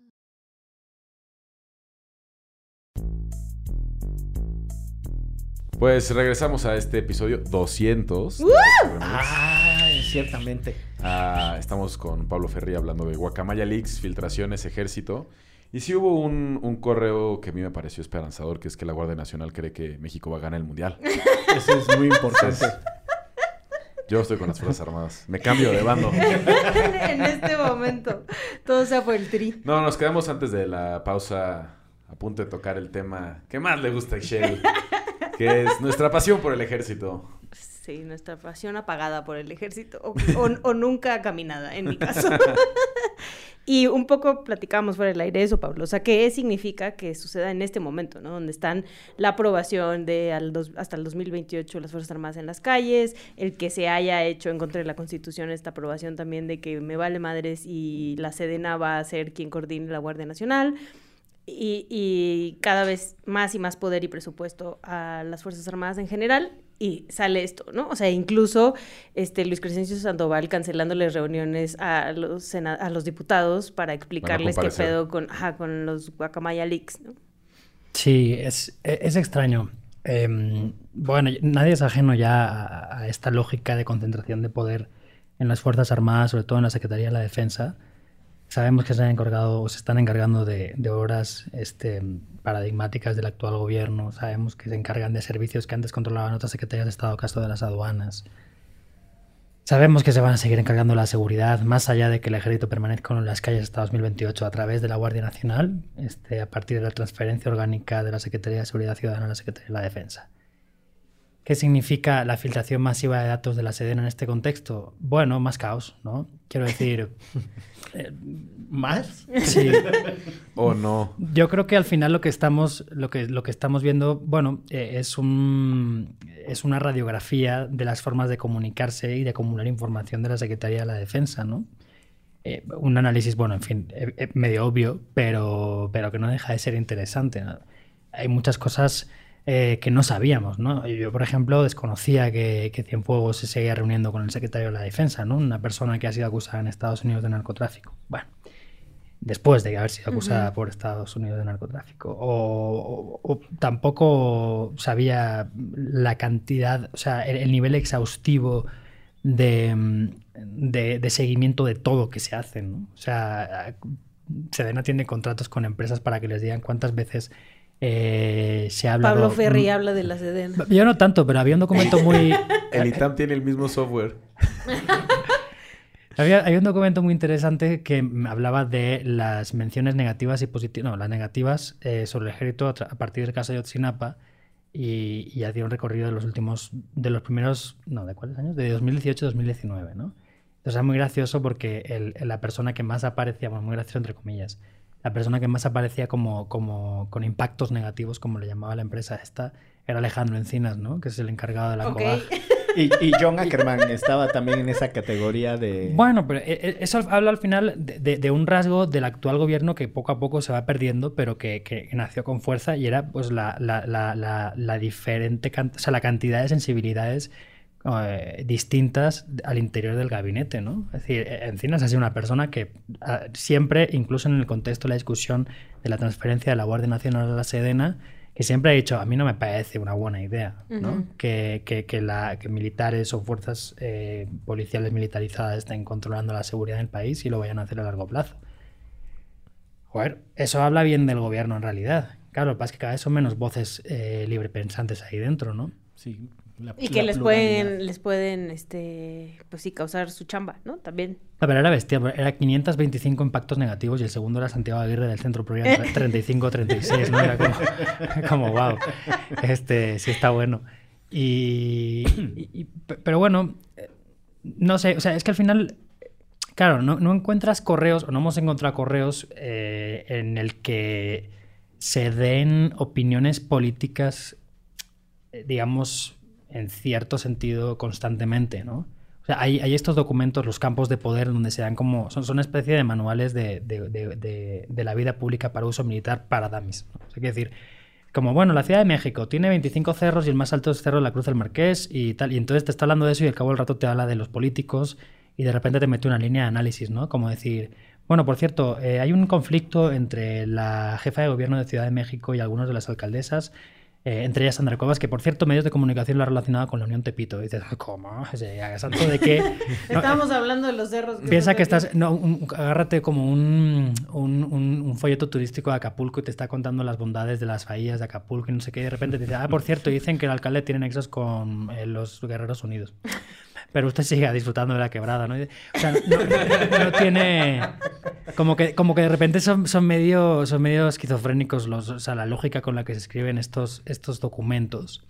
Pues regresamos a este episodio 200. de Remix. Ah, ciertamente. Ah, estamos con Pablo Ferri hablando de Guacamaya Leaks, filtraciones, ejército. Y sí hubo un, un correo que a mí me pareció esperanzador, que es que la Guardia Nacional cree que México va a ganar el Mundial. Eso es muy importante. Yo estoy con las Fuerzas Armadas. Me cambio de bando. en este momento. Todo sea por el tri. No, nos quedamos antes de la pausa a punto de tocar el tema que más le gusta a Ixchel, que es nuestra pasión por el ejército. Sí, nuestra pasión apagada por el ejército o, o- o nunca caminada, en mi caso. y un poco platicamos fuera del aire eso, Pablo. O sea, ¿qué significa que suceda en este momento, ¿no? Donde están la aprobación de al dos- hasta el 2028 las Fuerzas Armadas en las calles, el que se haya hecho en contra de la Constitución esta aprobación también de que me vale madres y la Sedena va a ser quien coordine la Guardia Nacional. Y, y cada vez más y más poder y presupuesto a las Fuerzas Armadas en general y sale esto, ¿no? O sea, incluso este Luis Crescencio Sandoval cancelándoles reuniones a los sena- a los diputados para explicarles qué pedo con, ajá, con los Guacamaya Leaks, ¿no? Sí, es, e- es extraño. Em, bueno, nadie es ajeno ya a, a esta lógica de concentración de poder en las Fuerzas Armadas, sobre todo en la Secretaría de la Defensa. Sabemos que se han encargado o se están encargando de, de obras este, paradigmáticas del actual gobierno. Sabemos que se encargan de servicios que antes controlaban otras secretarías de Estado, caso de las aduanas. Sabemos que se van a seguir encargando la seguridad, más allá de que el ejército permanezca en las calles hasta 2028 a través de la Guardia Nacional, este, a partir de la transferencia orgánica de la Secretaría de Seguridad Ciudadana a la Secretaría de la Defensa. ¿Qué significa la filtración masiva de datos de la Sedena en este contexto? Bueno, más caos, ¿no? Quiero decir, ¿Más? sí, ¿O no? yo creo que al final lo que estamos, lo que, lo que estamos viendo, bueno, eh, es, un, es una radiografía de las formas de comunicarse y de acumular información de la Secretaría de la Defensa, ¿no? Eh, un análisis, bueno, en fin, eh, eh, medio obvio, pero, pero que no deja de ser interesante. ¿no? Hay muchas cosas eh, que no sabíamos, ¿no? Yo, por ejemplo, desconocía que, que Cienfuegos se seguía reuniendo con el secretario de la Defensa, ¿no? Una persona que ha sido acusada en Estados Unidos de narcotráfico. Bueno, después de haber sido acusada por Estados Unidos de narcotráfico. O, o- o tampoco sabía la cantidad, o sea, el, el nivel exhaustivo de, de- de seguimiento de todo que se hace, ¿no? O sea, Sedena tiene contratos con empresas para que les digan cuántas veces eh, se ha hablado... Pablo Ferri Mm, habla de la Sedena. Yo no tanto, pero había un documento muy... El ITAM tiene el mismo software. Había, hay un documento muy interesante que hablaba de las menciones negativas y positivas, no, las negativas eh, sobre el ejército a, a partir del caso de Otsinapa y, y hacía un recorrido de los últimos, de los primeros, no, ¿de cuáles años? De 2018-2019, ¿no? Entonces era muy gracioso porque el- la persona que más aparecía, bueno, muy gracioso entre comillas, la persona que más aparecía como, como con impactos negativos, como le llamaba la empresa esta, era Alejandro Encinas, ¿no? Que es el encargado de la Ok. COBAG. Y, y John Ackerman estaba también en esa categoría de... Bueno, pero eh, eh, eso habla al final de, de- de un rasgo del actual gobierno que poco a poco se va perdiendo, pero que, que nació con fuerza y era pues la, la, la, la, la diferente, can- o sea, la cantidad de sensibilidades eh, distintas al interior del gabinete, ¿no? Es decir, eh, Encinas ha sido una persona que ah, siempre, incluso en el contexto de la discusión de la transferencia de la Guardia Nacional a la Sedena, que siempre ha dicho, a mí no me parece una buena idea, ¿no? Que, que, que la, que militares o fuerzas eh, policiales militarizadas estén controlando la seguridad del país y lo vayan a hacer a largo plazo. Joder, eso habla bien del gobierno en realidad. Claro, lo que pasa es que cada vez son menos voces eh, librepensantes ahí dentro, ¿no? Sí, la- Y que les pluralidad. pueden, les pueden, este, pues sí, causar su chamba, ¿no? También. A ver, era bestia, era 525 impactos negativos y el segundo era Santiago Aguirre del Centro Pro 35-36, ¿no? Era como, como, wow, este, sí está bueno. Y, y- y- pe- pero bueno, no sé, o sea, es que al final, claro, no, no encuentras correos, o no hemos encontrado correos eh, en el que se den opiniones políticas, eh, digamos, en cierto sentido constantemente, ¿no? O sea, hay, estos documentos, los campos de poder, donde se dan como. Son, una especie de manuales de, de- de- la vida pública para uso militar para dummies. ¿no? Decir, como bueno, la Ciudad de México tiene 25 cerros y el más alto es Cerro de la Cruz del Marqués y tal. Y entonces te está hablando de eso y al cabo del rato te habla de los políticos y de repente te mete una línea de análisis, ¿no? Como decir, bueno, por cierto, eh, hay un conflicto entre la jefa de gobierno de Ciudad de México y algunos de las alcaldesas. Eh, entre ellas Sandra Cuevas, que por cierto, medios de comunicación lo ha relacionado con la Unión Tepito. Y dices, ¿cómo? O sea, ¿santo de qué? No, Estábamos hablando de los cerros. Piensa que estás. No, un- agárrate como un, un, un- un folleto turístico de Acapulco y te está contando las bondades de las bahías de Acapulco y no sé qué. Y de repente te dice, ah, por cierto, dicen que el alcalde tiene nexos con eh, los Guerreros Unidos. Pero usted sigue disfrutando de la quebrada, ¿no? Y- O sea, no, no- tiene. como que, como que de repente son, son, medio, son medio esquizofrénicos los, o sea, la lógica con la que se escriben estos, estos documentos.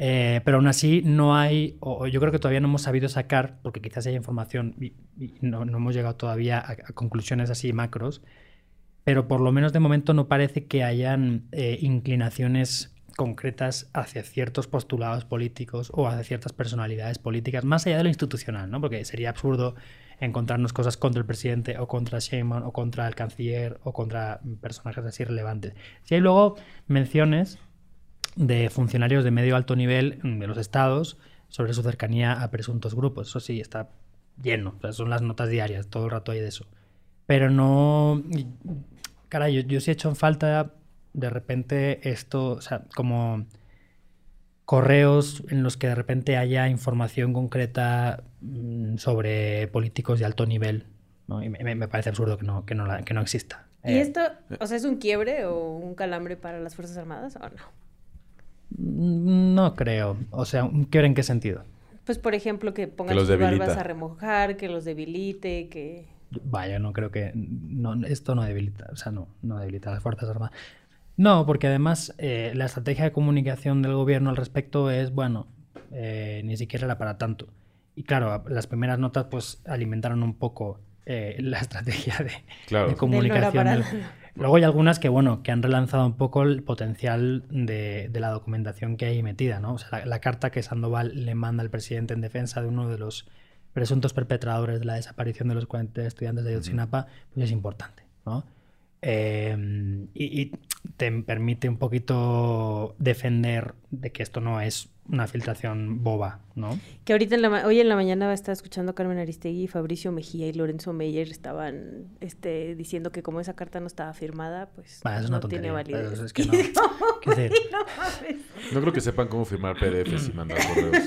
Eh, pero aún así no hay, o, yo creo que todavía no hemos sabido sacar, porque quizás haya información y, no, no, hemos llegado todavía a, a, conclusiones así macros, pero por lo menos de momento no parece que hayan eh, inclinaciones concretas hacia ciertos postulados políticos o hacia ciertas personalidades políticas, más allá de lo institucional, ¿no? Porque sería absurdo encontrarnos cosas contra el presidente o contra Sheinbaum o contra el canciller o contra personajes así relevantes. Si hay luego menciones de funcionarios de medio alto nivel de los estados sobre su cercanía a presuntos grupos. Eso sí, está lleno. O son las notas diarias, todo el rato hay de eso. Pero no... Caray, yo, yo sí he hecho en falta de repente esto, o sea, como correos en los que de repente haya información concreta mm, sobre políticos de alto nivel. ¿no? Y me, me, parece absurdo que no, que no, la, que no exista. ¿Y eh, esto, o sea, es un quiebre o un calambre para las Fuerzas Armadas o no? Mm, no creo. O sea, ¿un quiebre en qué sentido? Pues, por ejemplo, que pongan que sus debilita. barbas a remojar, que los debilite, que... Vaya, no creo que... No, esto no debilita, o sea, no, no debilita a las Fuerzas Armadas. No, porque además eh, la estrategia de comunicación del gobierno al respecto es, bueno, eh, ni siquiera era para tanto. Y claro, las primeras notas pues alimentaron un poco eh, la estrategia de, claro. de comunicación. De no Luego hay algunas que, bueno, que han relanzado un poco el potencial de, de la documentación que hay metida, ¿no? O sea, la, la, carta que Sandoval le manda al presidente en defensa de uno de los presuntos perpetradores de la desaparición de los 40 estudiantes de Ayotzinapa, pues es importante, ¿no? Y, y, te permite un poquito defender de que esto no es una filtración boba, ¿no? Que ahorita en la, hoy en la mañana va a estar escuchando a Carmen Aristegui, Fabricio Mejía y Lorenzo Meyer estaban este, diciendo que como esa carta no estaba firmada, pues ah, no tiene validez. Es que no, ¿Qué no, no, creo que sepan cómo firmar PDFs y mandar correos.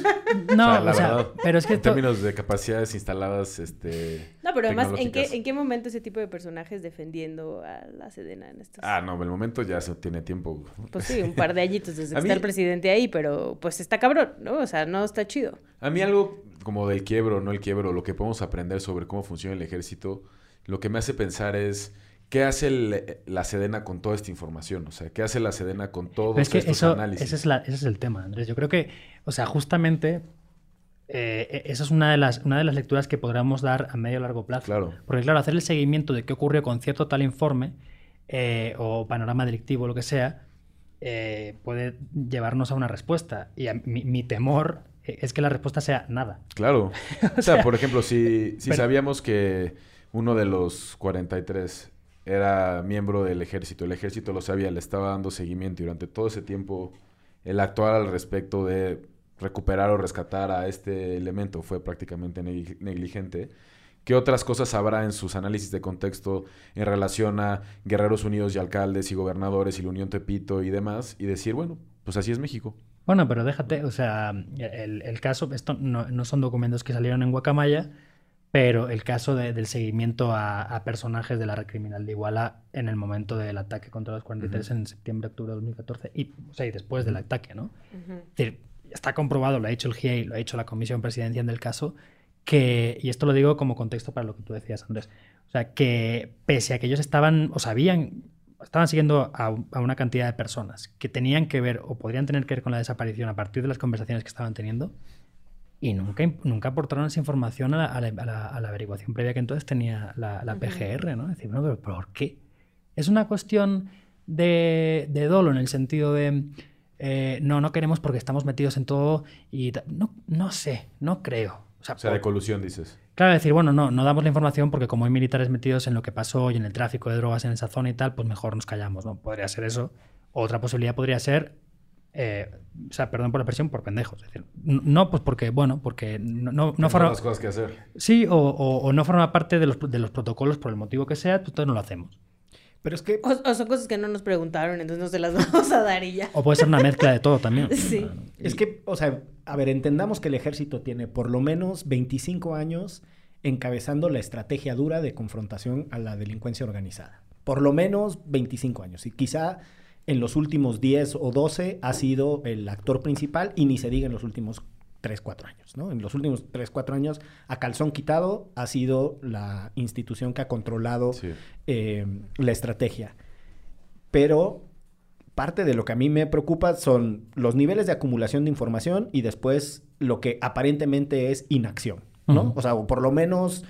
No, o sea, la o sea, verdad, pero es que en términos de capacidades instaladas, este... No, pero además, ¿en qué. ¿en qué momento ese tipo de personajes defendiendo a la Sedena en estos? Ah, no, el momento ya se tiene tiempo. Pues sí, un par de añitos desde que mí- está el presidente ahí, pero pues está cabrón, ¿no? O sea, no está chido. A mí algo como del quiebro, no el quiebro, lo que podemos aprender sobre cómo funciona el ejército, lo que me hace pensar es qué hace el- la Sedena con toda esta información, o sea, qué hace la Sedena con todos es que estos eso, análisis. ese, es la- ese es el tema, Andrés. Yo creo que, o sea, justamente eh, esa es una de, las, una de las lecturas que podríamos dar a medio y largo plazo. Claro. Porque, claro, hacer el seguimiento de qué ocurrió con cierto tal informe eh, o panorama delictivo o lo que sea, eh, puede llevarnos a una respuesta. Y a- mi, mi temor eh, es que la respuesta sea nada. Claro. O sea, por ejemplo, si, si pero- sabíamos que uno de los 43 era miembro del ejército, el ejército lo sabía, le estaba dando seguimiento y durante todo ese tiempo el actuar al respecto de recuperar o rescatar a este elemento fue prácticamente negli- negligente. ¿Qué otras cosas habrá en sus análisis de contexto en relación a Guerreros Unidos y alcaldes y gobernadores y la Unión Tepito y demás? Y decir, bueno, pues así es México. Bueno, pero déjate, o sea, el, el caso, esto no, no son documentos que salieron en Guacamaya, pero el caso de- del seguimiento a, a personajes de la red criminal de Iguala en el momento del ataque contra los 43 en septiembre, octubre de 2014, y, o sea, y después del ataque, ¿no? Es decir, está comprobado, lo ha hecho el GIEI, lo ha hecho la Comisión Presidencial del caso, que, y esto lo digo como contexto para lo que tú decías, Andrés, o sea, que pese a que ellos estaban o sabían, estaban siguiendo a, a una cantidad de personas que tenían que ver o podrían tener que ver con la desaparición a partir de las conversaciones que estaban teniendo, y nunca, nunca aportaron esa información a la, a la- a la- averiguación previa que entonces tenía la. PGR, ¿no? Es decir, no, pero ¿por qué? Es una cuestión de, de dolo en el sentido de, eh, no, no queremos porque estamos metidos en todo y no, no sé, no creo. O sea, O sea, de colusión, dices. Claro, decir, bueno, no, no damos la información porque como hay militares metidos en lo que pasó y en el tráfico de drogas en esa zona y tal, pues mejor nos callamos, ¿no? Podría ser eso. Otra posibilidad podría ser, eh, o sea, perdón por la expresión, por pendejos. Es decir, no, pues porque, bueno, porque no, no, no forma... cosas que hacer. Sí, o, o- o no forma parte de los, de los protocolos por el motivo que sea, pues entonces no lo hacemos. Pero es que O, o son cosas que no nos preguntaron, entonces no se las vamos a dar y ya. O puede ser una mezcla de todo también. Sí. Es que, o sea, a ver, entendamos que el ejército tiene por lo menos 25 años encabezando la estrategia dura de confrontación a la delincuencia organizada. Por lo menos 25 años. Y quizá en los últimos 10 o 12 ha sido el actor principal y ni se diga en los últimos 3, 4 años, ¿no? En los últimos 3, 4 años, a calzón quitado, ha sido la institución que ha controlado Sí. eh, la estrategia. Pero parte de lo que a mí me preocupa son los niveles de acumulación de información y después lo que aparentemente es inacción, ¿no? O sea, o por lo menos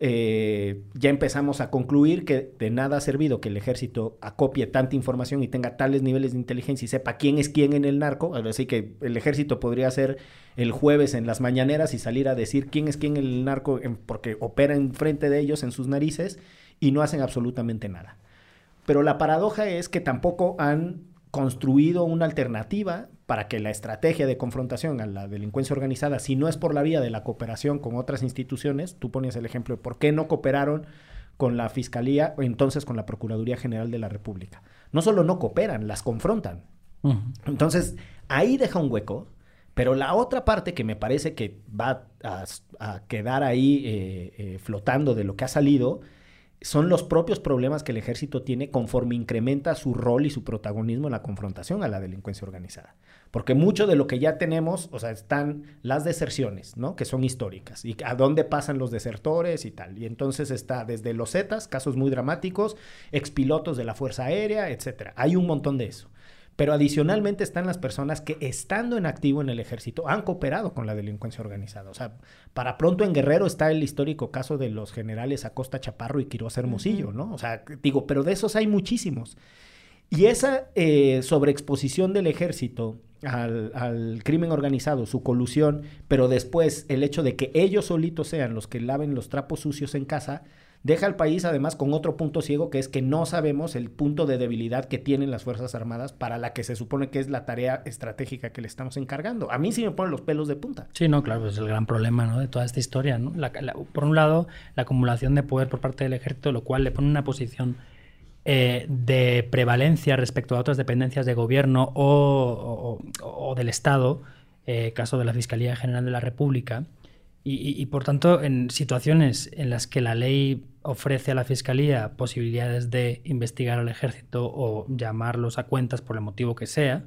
eh, ya empezamos a concluir que de nada ha servido que el ejército acopie tanta información y tenga tales niveles de inteligencia y sepa quién es quién en el narco. Así que el ejército podría ser el jueves en las mañaneras y salir a decir quién es quién en el narco en- porque opera enfrente de ellos en sus narices y no hacen absolutamente nada. Pero la paradoja es que tampoco han construido una alternativa para que la estrategia de confrontación a la delincuencia organizada, si no es por la vía de la cooperación con otras instituciones, tú ponías el ejemplo de por qué no cooperaron con la Fiscalía o entonces con la Procuraduría General de la República. No solo no cooperan, las confrontan. Entonces, ahí deja un hueco, pero la otra parte que me parece que va a, a quedar ahí eh, eh, flotando de lo que ha salido son los propios problemas que el ejército tiene conforme incrementa su rol y su protagonismo en la confrontación a la delincuencia organizada. Porque mucho de lo que ya tenemos, o sea, están las deserciones, ¿no? Que son históricas. Y a dónde pasan los desertores y tal. Y entonces está desde los Zetas, casos muy dramáticos, expilotos de la Fuerza Aérea, etcétera. Hay un montón de eso. Pero adicionalmente están las personas que estando en activo en el ejército han cooperado con la delincuencia organizada. O sea, para pronto en Guerrero está el histórico caso de los generales Acosta Chaparro y Quiroz Hermosillo, ¿no? O sea, digo, pero de esos hay muchísimos. Y esa eh, sobreexposición del ejército al, al crimen organizado, su colusión, pero después el hecho de que ellos solitos sean los que laven los trapos sucios en casa, deja al país además con otro punto ciego que es que no sabemos el punto de debilidad que tienen las Fuerzas Armadas para la que se supone que es la tarea estratégica que le estamos encargando. A mí sí me ponen los pelos de punta. Sí, no, claro, es el gran problema ¿no? de toda esta historia. ¿no? Por un lado, la acumulación de poder por parte del ejército, lo cual le pone una posición eh, de prevalencia respecto a otras dependencias de gobierno o, o- del Estado, eh, caso de la Fiscalía General de la República. Y- y, por tanto, en situaciones en las que la ley ofrece a la Fiscalía posibilidades de investigar al ejército o llamarlos a cuentas por el motivo que sea,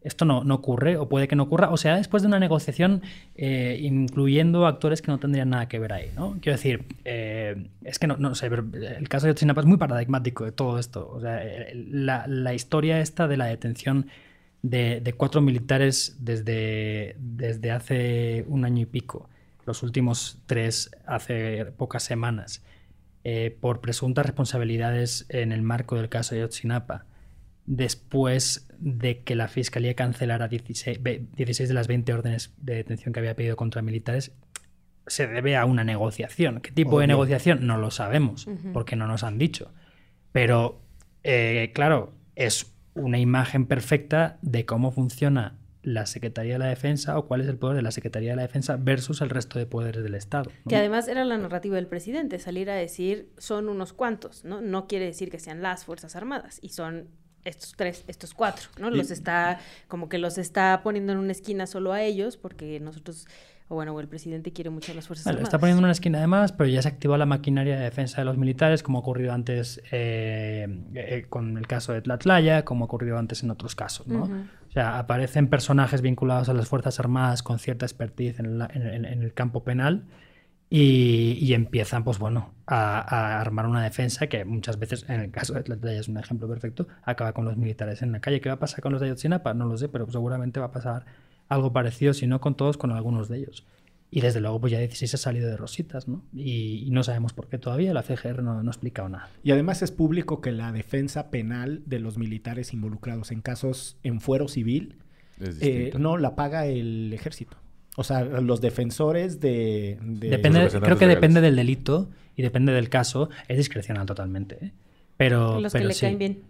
esto no, no ocurre o puede que no ocurra, o sea, después de una negociación eh, incluyendo actores que no tendrían nada que ver ahí, ¿no? Quiero decir, eh, es que no, no sé, el caso de Otsinapa es muy paradigmático de todo esto. O sea, el- la, la historia esta de la detención de, de cuatro militares desde, desde hace un año y pico, los últimos tres hace pocas semanas, eh, por presuntas responsabilidades en el marco del caso de Otsinapa después de que la Fiscalía cancelara 16, ve- 16 de las 20 órdenes de detención que había pedido contra militares, se debe a una negociación. ¿Qué tipo de negociación? No lo sabemos, porque no nos han dicho. Pero, eh, claro, es una imagen perfecta de cómo funciona la Secretaría de la Defensa o cuál es el poder de la Secretaría de la Defensa versus el resto de poderes del Estado. ¿no? Que además era la narrativa del presidente, salir a decir son unos cuantos, ¿no? No quiere decir que sean las Fuerzas Armadas y son estos tres, estos cuatro, ¿no? Los Y- está, como que los está poniendo en una esquina solo a ellos porque nosotros, o bueno, o el presidente quiere mucho a las Fuerzas Armadas. está poniendo en una esquina además, pero ya se activó la maquinaria de defensa de los militares, como ha ocurrido antes eh, eh, con el caso de Tlatlaya, como ha ocurrido antes en otros casos, ¿no? O sea, aparecen personajes vinculados a las Fuerzas Armadas con cierta expertise en, la- en- el campo penal y, y empiezan, pues bueno, a, a armar una defensa que muchas veces, en el caso de Tlatlaya es un ejemplo perfecto, acaba con los militares en la calle. ¿Qué va a pasar con los de Ayotzinapa? No lo sé, pero seguramente va a pasar algo parecido, si no con todos, con algunos de ellos. Y desde luego, pues ya 16 ha salido de rositas, ¿no? Y, y no sabemos por qué todavía, la CGR no, no ha explicado nada. Y además es público que la defensa penal de los militares involucrados en casos en fuero civil eh, no la paga el ejército. O sea, los defensores de... de- Depende, creo que legales. depende del delito y depende del caso. Es discrecional totalmente. ¿eh? Pero, los que le sí. caen bien.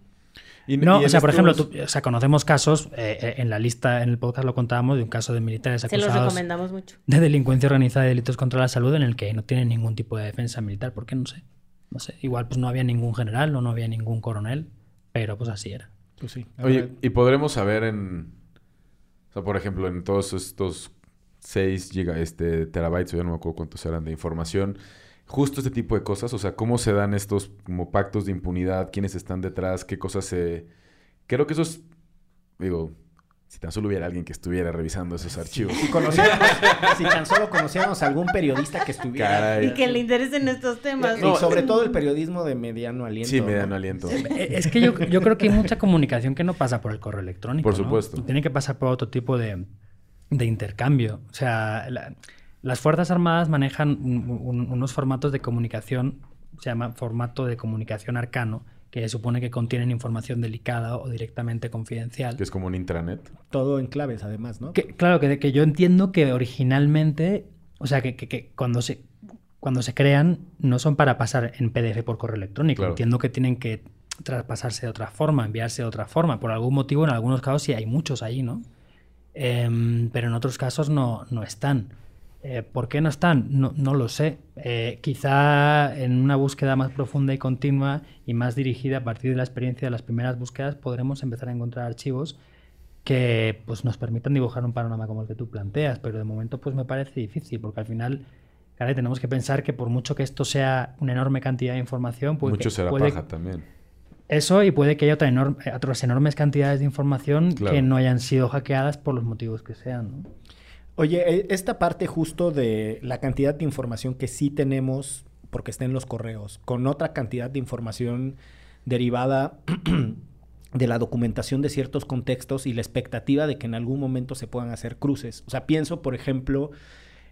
Y- No, y o sea, por ejemplo, tú- o sea, conocemos casos, eh, eh, en la lista, en el podcast lo contábamos, de un caso de militares Se los acusados recomendamos mucho. de delincuencia organizada y delitos contra la salud en el que no tienen ningún tipo de defensa militar. ¿Por qué? No sé. No sé. Igual pues no había ningún general o no había ningún coronel, pero pues así era. Pues sí. Oye, y podremos saber en. O sea, por ejemplo, en todos estos 6 giga, este, terabytes, o ya no me acuerdo cuántos eran de información, justo este tipo de cosas, o sea, cómo se dan estos como pactos de impunidad, quiénes están detrás, qué cosas se. Creo que eso es. Digo, Si tan solo hubiera alguien que estuviera revisando esos archivos. Si, conociéramos, si tan solo conociéramos a algún periodista que estuviera... Caray. Y que le interesen estos temas. y sobre todo el periodismo de mediano aliento. Sí, ¿no? mediano aliento. Eh, Es que yo, yo creo que hay mucha comunicación que no pasa por el correo electrónico. Por ¿no? supuesto. Tiene que pasar por otro tipo de, de intercambio. O sea, la- las Fuerzas Armadas manejan un- un- unos formatos de comunicación, se llama formato de comunicación arcano, que supone que contienen información delicada o directamente confidencial. Que es como un intranet. Todo en claves, además, ¿no? Que, claro, que, que yo entiendo que originalmente, o sea, que, que- que cuando se cuando se crean no son para pasar en PDF por correo electrónico. Claro. Entiendo que tienen que traspasarse de otra forma, enviarse de otra forma. Por algún motivo, en algunos casos sí hay muchos ahí, ¿no? Em, pero en otros casos no, no están. Eh, ¿Por qué no están? No, no lo sé. Eh, quizá en una búsqueda más profunda y continua y más dirigida a partir de la experiencia de las primeras búsquedas podremos empezar a encontrar archivos que pues, nos permitan dibujar un panorama como el que tú planteas, pero de momento pues me parece difícil porque al final tenemos que pensar que por mucho que esto sea una enorme cantidad de información, puede, Mucho será puede- paja también. eso y puede que haya otra enorme- otras enormes cantidades de información Claro. que no hayan sido hackeadas por los motivos que sean. ¿no? Oye, eh, esta parte justo de la cantidad de información que sí tenemos, porque está en los correos, con otra cantidad de información derivada de la documentación de ciertos contextos y la expectativa de que en algún momento se puedan hacer cruces. O sea, pienso, por ejemplo,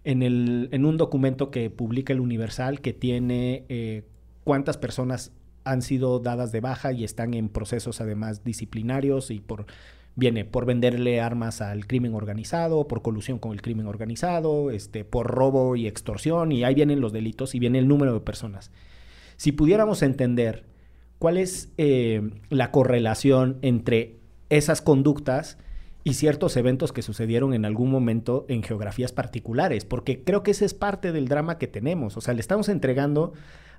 en, el, en un documento que publica el Universal que tiene eh, cuántas personas han sido dadas de baja y están en procesos además disciplinarios y por viene por venderle armas al crimen organizado, por colusión con el crimen organizado, este, por robo y extorsión, y ahí vienen los delitos y viene el número de personas. Si pudiéramos entender cuál es eh, la correlación entre esas conductas y ciertos eventos que sucedieron en algún momento en geografías particulares, porque creo que ese es parte del drama que tenemos. O sea, le estamos entregando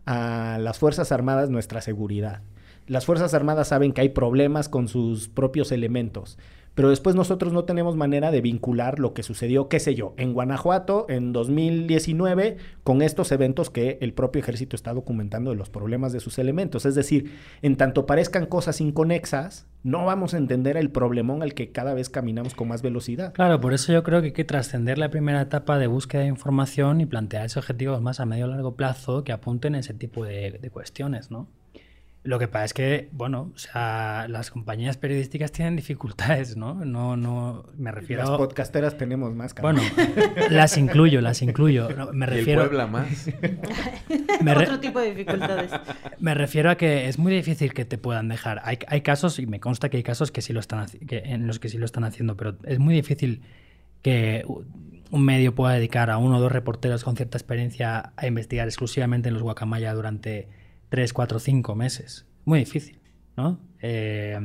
a las Fuerzas Armadas nuestra seguridad. Las Fuerzas Armadas saben que hay problemas con sus propios elementos, pero después nosotros no tenemos manera de vincular lo que sucedió, qué sé yo, en Guanajuato en 2019 con estos eventos que el propio ejército está documentando de los problemas de sus elementos. Es decir, en tanto parezcan cosas inconexas, no vamos a entender el problemón al que cada vez caminamos con más velocidad. Claro, por eso yo creo que hay que trascender la primera etapa de búsqueda de información y plantearse objetivos más a medio o largo plazo que apunten a ese tipo de, de cuestiones, ¿no? Lo que pasa es que, bueno, o sea, las compañías periodísticas tienen dificultades, ¿no? No, no, me refiero... Las podcasteras tenemos más. cabrón. Bueno, las incluyo, las incluyo. No, me Y el refiero... Puebla más. me re- Otro tipo de dificultades. Me refiero a que es muy difícil que te puedan dejar. Hay, hay casos, y me consta que hay casos que sí lo están que, en los que sí lo están haciendo, pero es muy difícil que un medio pueda dedicar a uno o dos reporteros con cierta experiencia a investigar exclusivamente en los guacamaya durante 3, 4, 5 meses. Muy difícil, ¿no? Eh,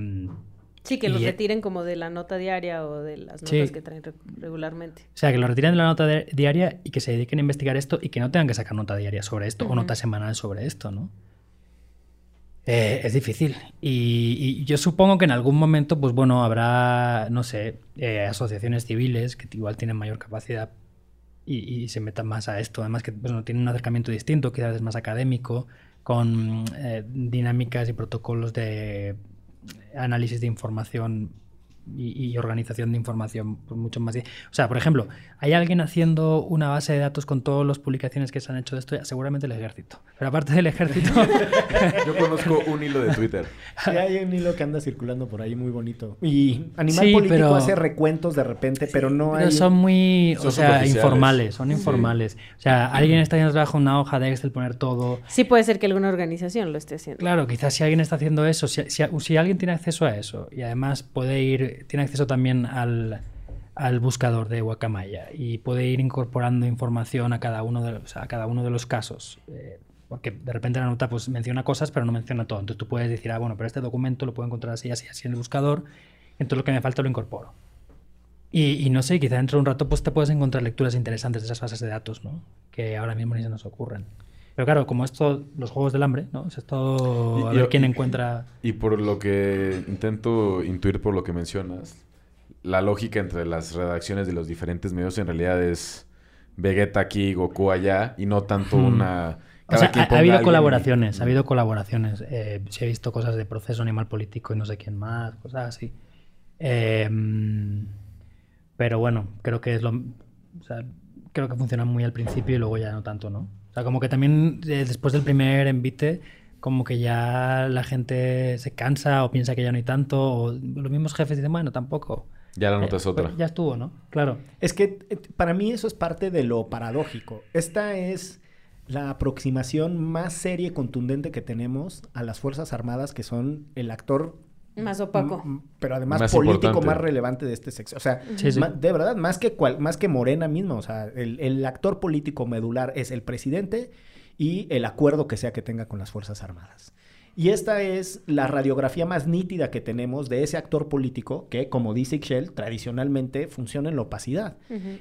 Sí, que los Y- retiren como de la nota diaria o de las notas Sí. que traen re- regularmente. O sea, que lo retiren de la nota de- diaria y que se dediquen a investigar esto y que no tengan que sacar nota diaria sobre esto o nota semanal sobre esto, ¿no? Eh, es difícil. Y, y yo supongo que en algún momento, pues bueno, habrá, no sé, eh, asociaciones civiles que igual tienen mayor capacidad y, y se metan más a esto. Además que bueno, tienen un acercamiento distinto, quizás es más académico, con eh, dinámicas y protocolos de análisis de información y, y organización de información pues, mucho más. O sea, por ejemplo, hay alguien haciendo una base de datos con todas las publicaciones que se han hecho de esto, seguramente el ejército. Pero aparte del ejército, Yo conozco un hilo de Twitter. Sí, hay un hilo que anda circulando por ahí muy bonito. Y Animal Sí, Político pero- hace recuentos de repente, pero no pero hay... son muy, Son o sea, informales, son Sí. informales. O sea, alguien está haciendo trabajo en una hoja de Excel, poner todo. Sí puede ser que alguna organización lo esté haciendo. Claro, quizás si alguien está haciendo eso, si, si- si alguien tiene acceso a eso y además puede ir, tiene acceso también al, al buscador de Guacamaya y puede ir incorporando información a cada uno de, los- a cada uno de los casos. eh, porque de repente la nota pues menciona cosas pero no menciona todo. Entonces tú puedes decir, ah, bueno, pero este documento lo puedo encontrar así, así, así en el buscador. Entonces lo que me falta lo incorporo. Y, no sé, quizá dentro de un rato pues te puedes encontrar lecturas interesantes de esas bases de datos, ¿no? Que ahora mismo ni se nos ocurren. Pero claro, como esto, los juegos del hambre, ¿no? Es todo a Y- ver quién y- encuentra... Y por lo que intento intuir por lo que mencionas, la lógica entre las redacciones de los diferentes medios en realidad es Vegeta aquí, Goku allá, y no tanto Hmm. una... O sea, ha, ha habido colaboraciones, ha habido colaboraciones. Eh, sí he visto cosas de proceso animal político y no sé quién más, cosas así. Em, pero bueno, creo que es lo. o sea, creo que funciona muy al principio y luego ya no tanto, ¿no? O sea, como que también eh, después del primer envite, como que ya la gente se cansa o piensa que ya no hay tanto, o los mismos jefes dicen, bueno, tampoco. Ya la nota es Eh, otra. pues ya estuvo, ¿no? Claro. Es que eh, para mí eso es parte de lo paradójico. Esta es la aproximación más seria y contundente que tenemos a las Fuerzas Armadas, que son el actor Más opaco. m- m- pero además Más político importante. más relevante de este sexo. O sea, Sí, sí. ma- de verdad, más que cual- más que Morena mismo, o sea, el, el actor político medular es el presidente y el acuerdo que sea que tenga con las Fuerzas Armadas. Y esta es la radiografía más nítida que tenemos de ese actor político que, como dice Ixchel, tradicionalmente funciona en la opacidad.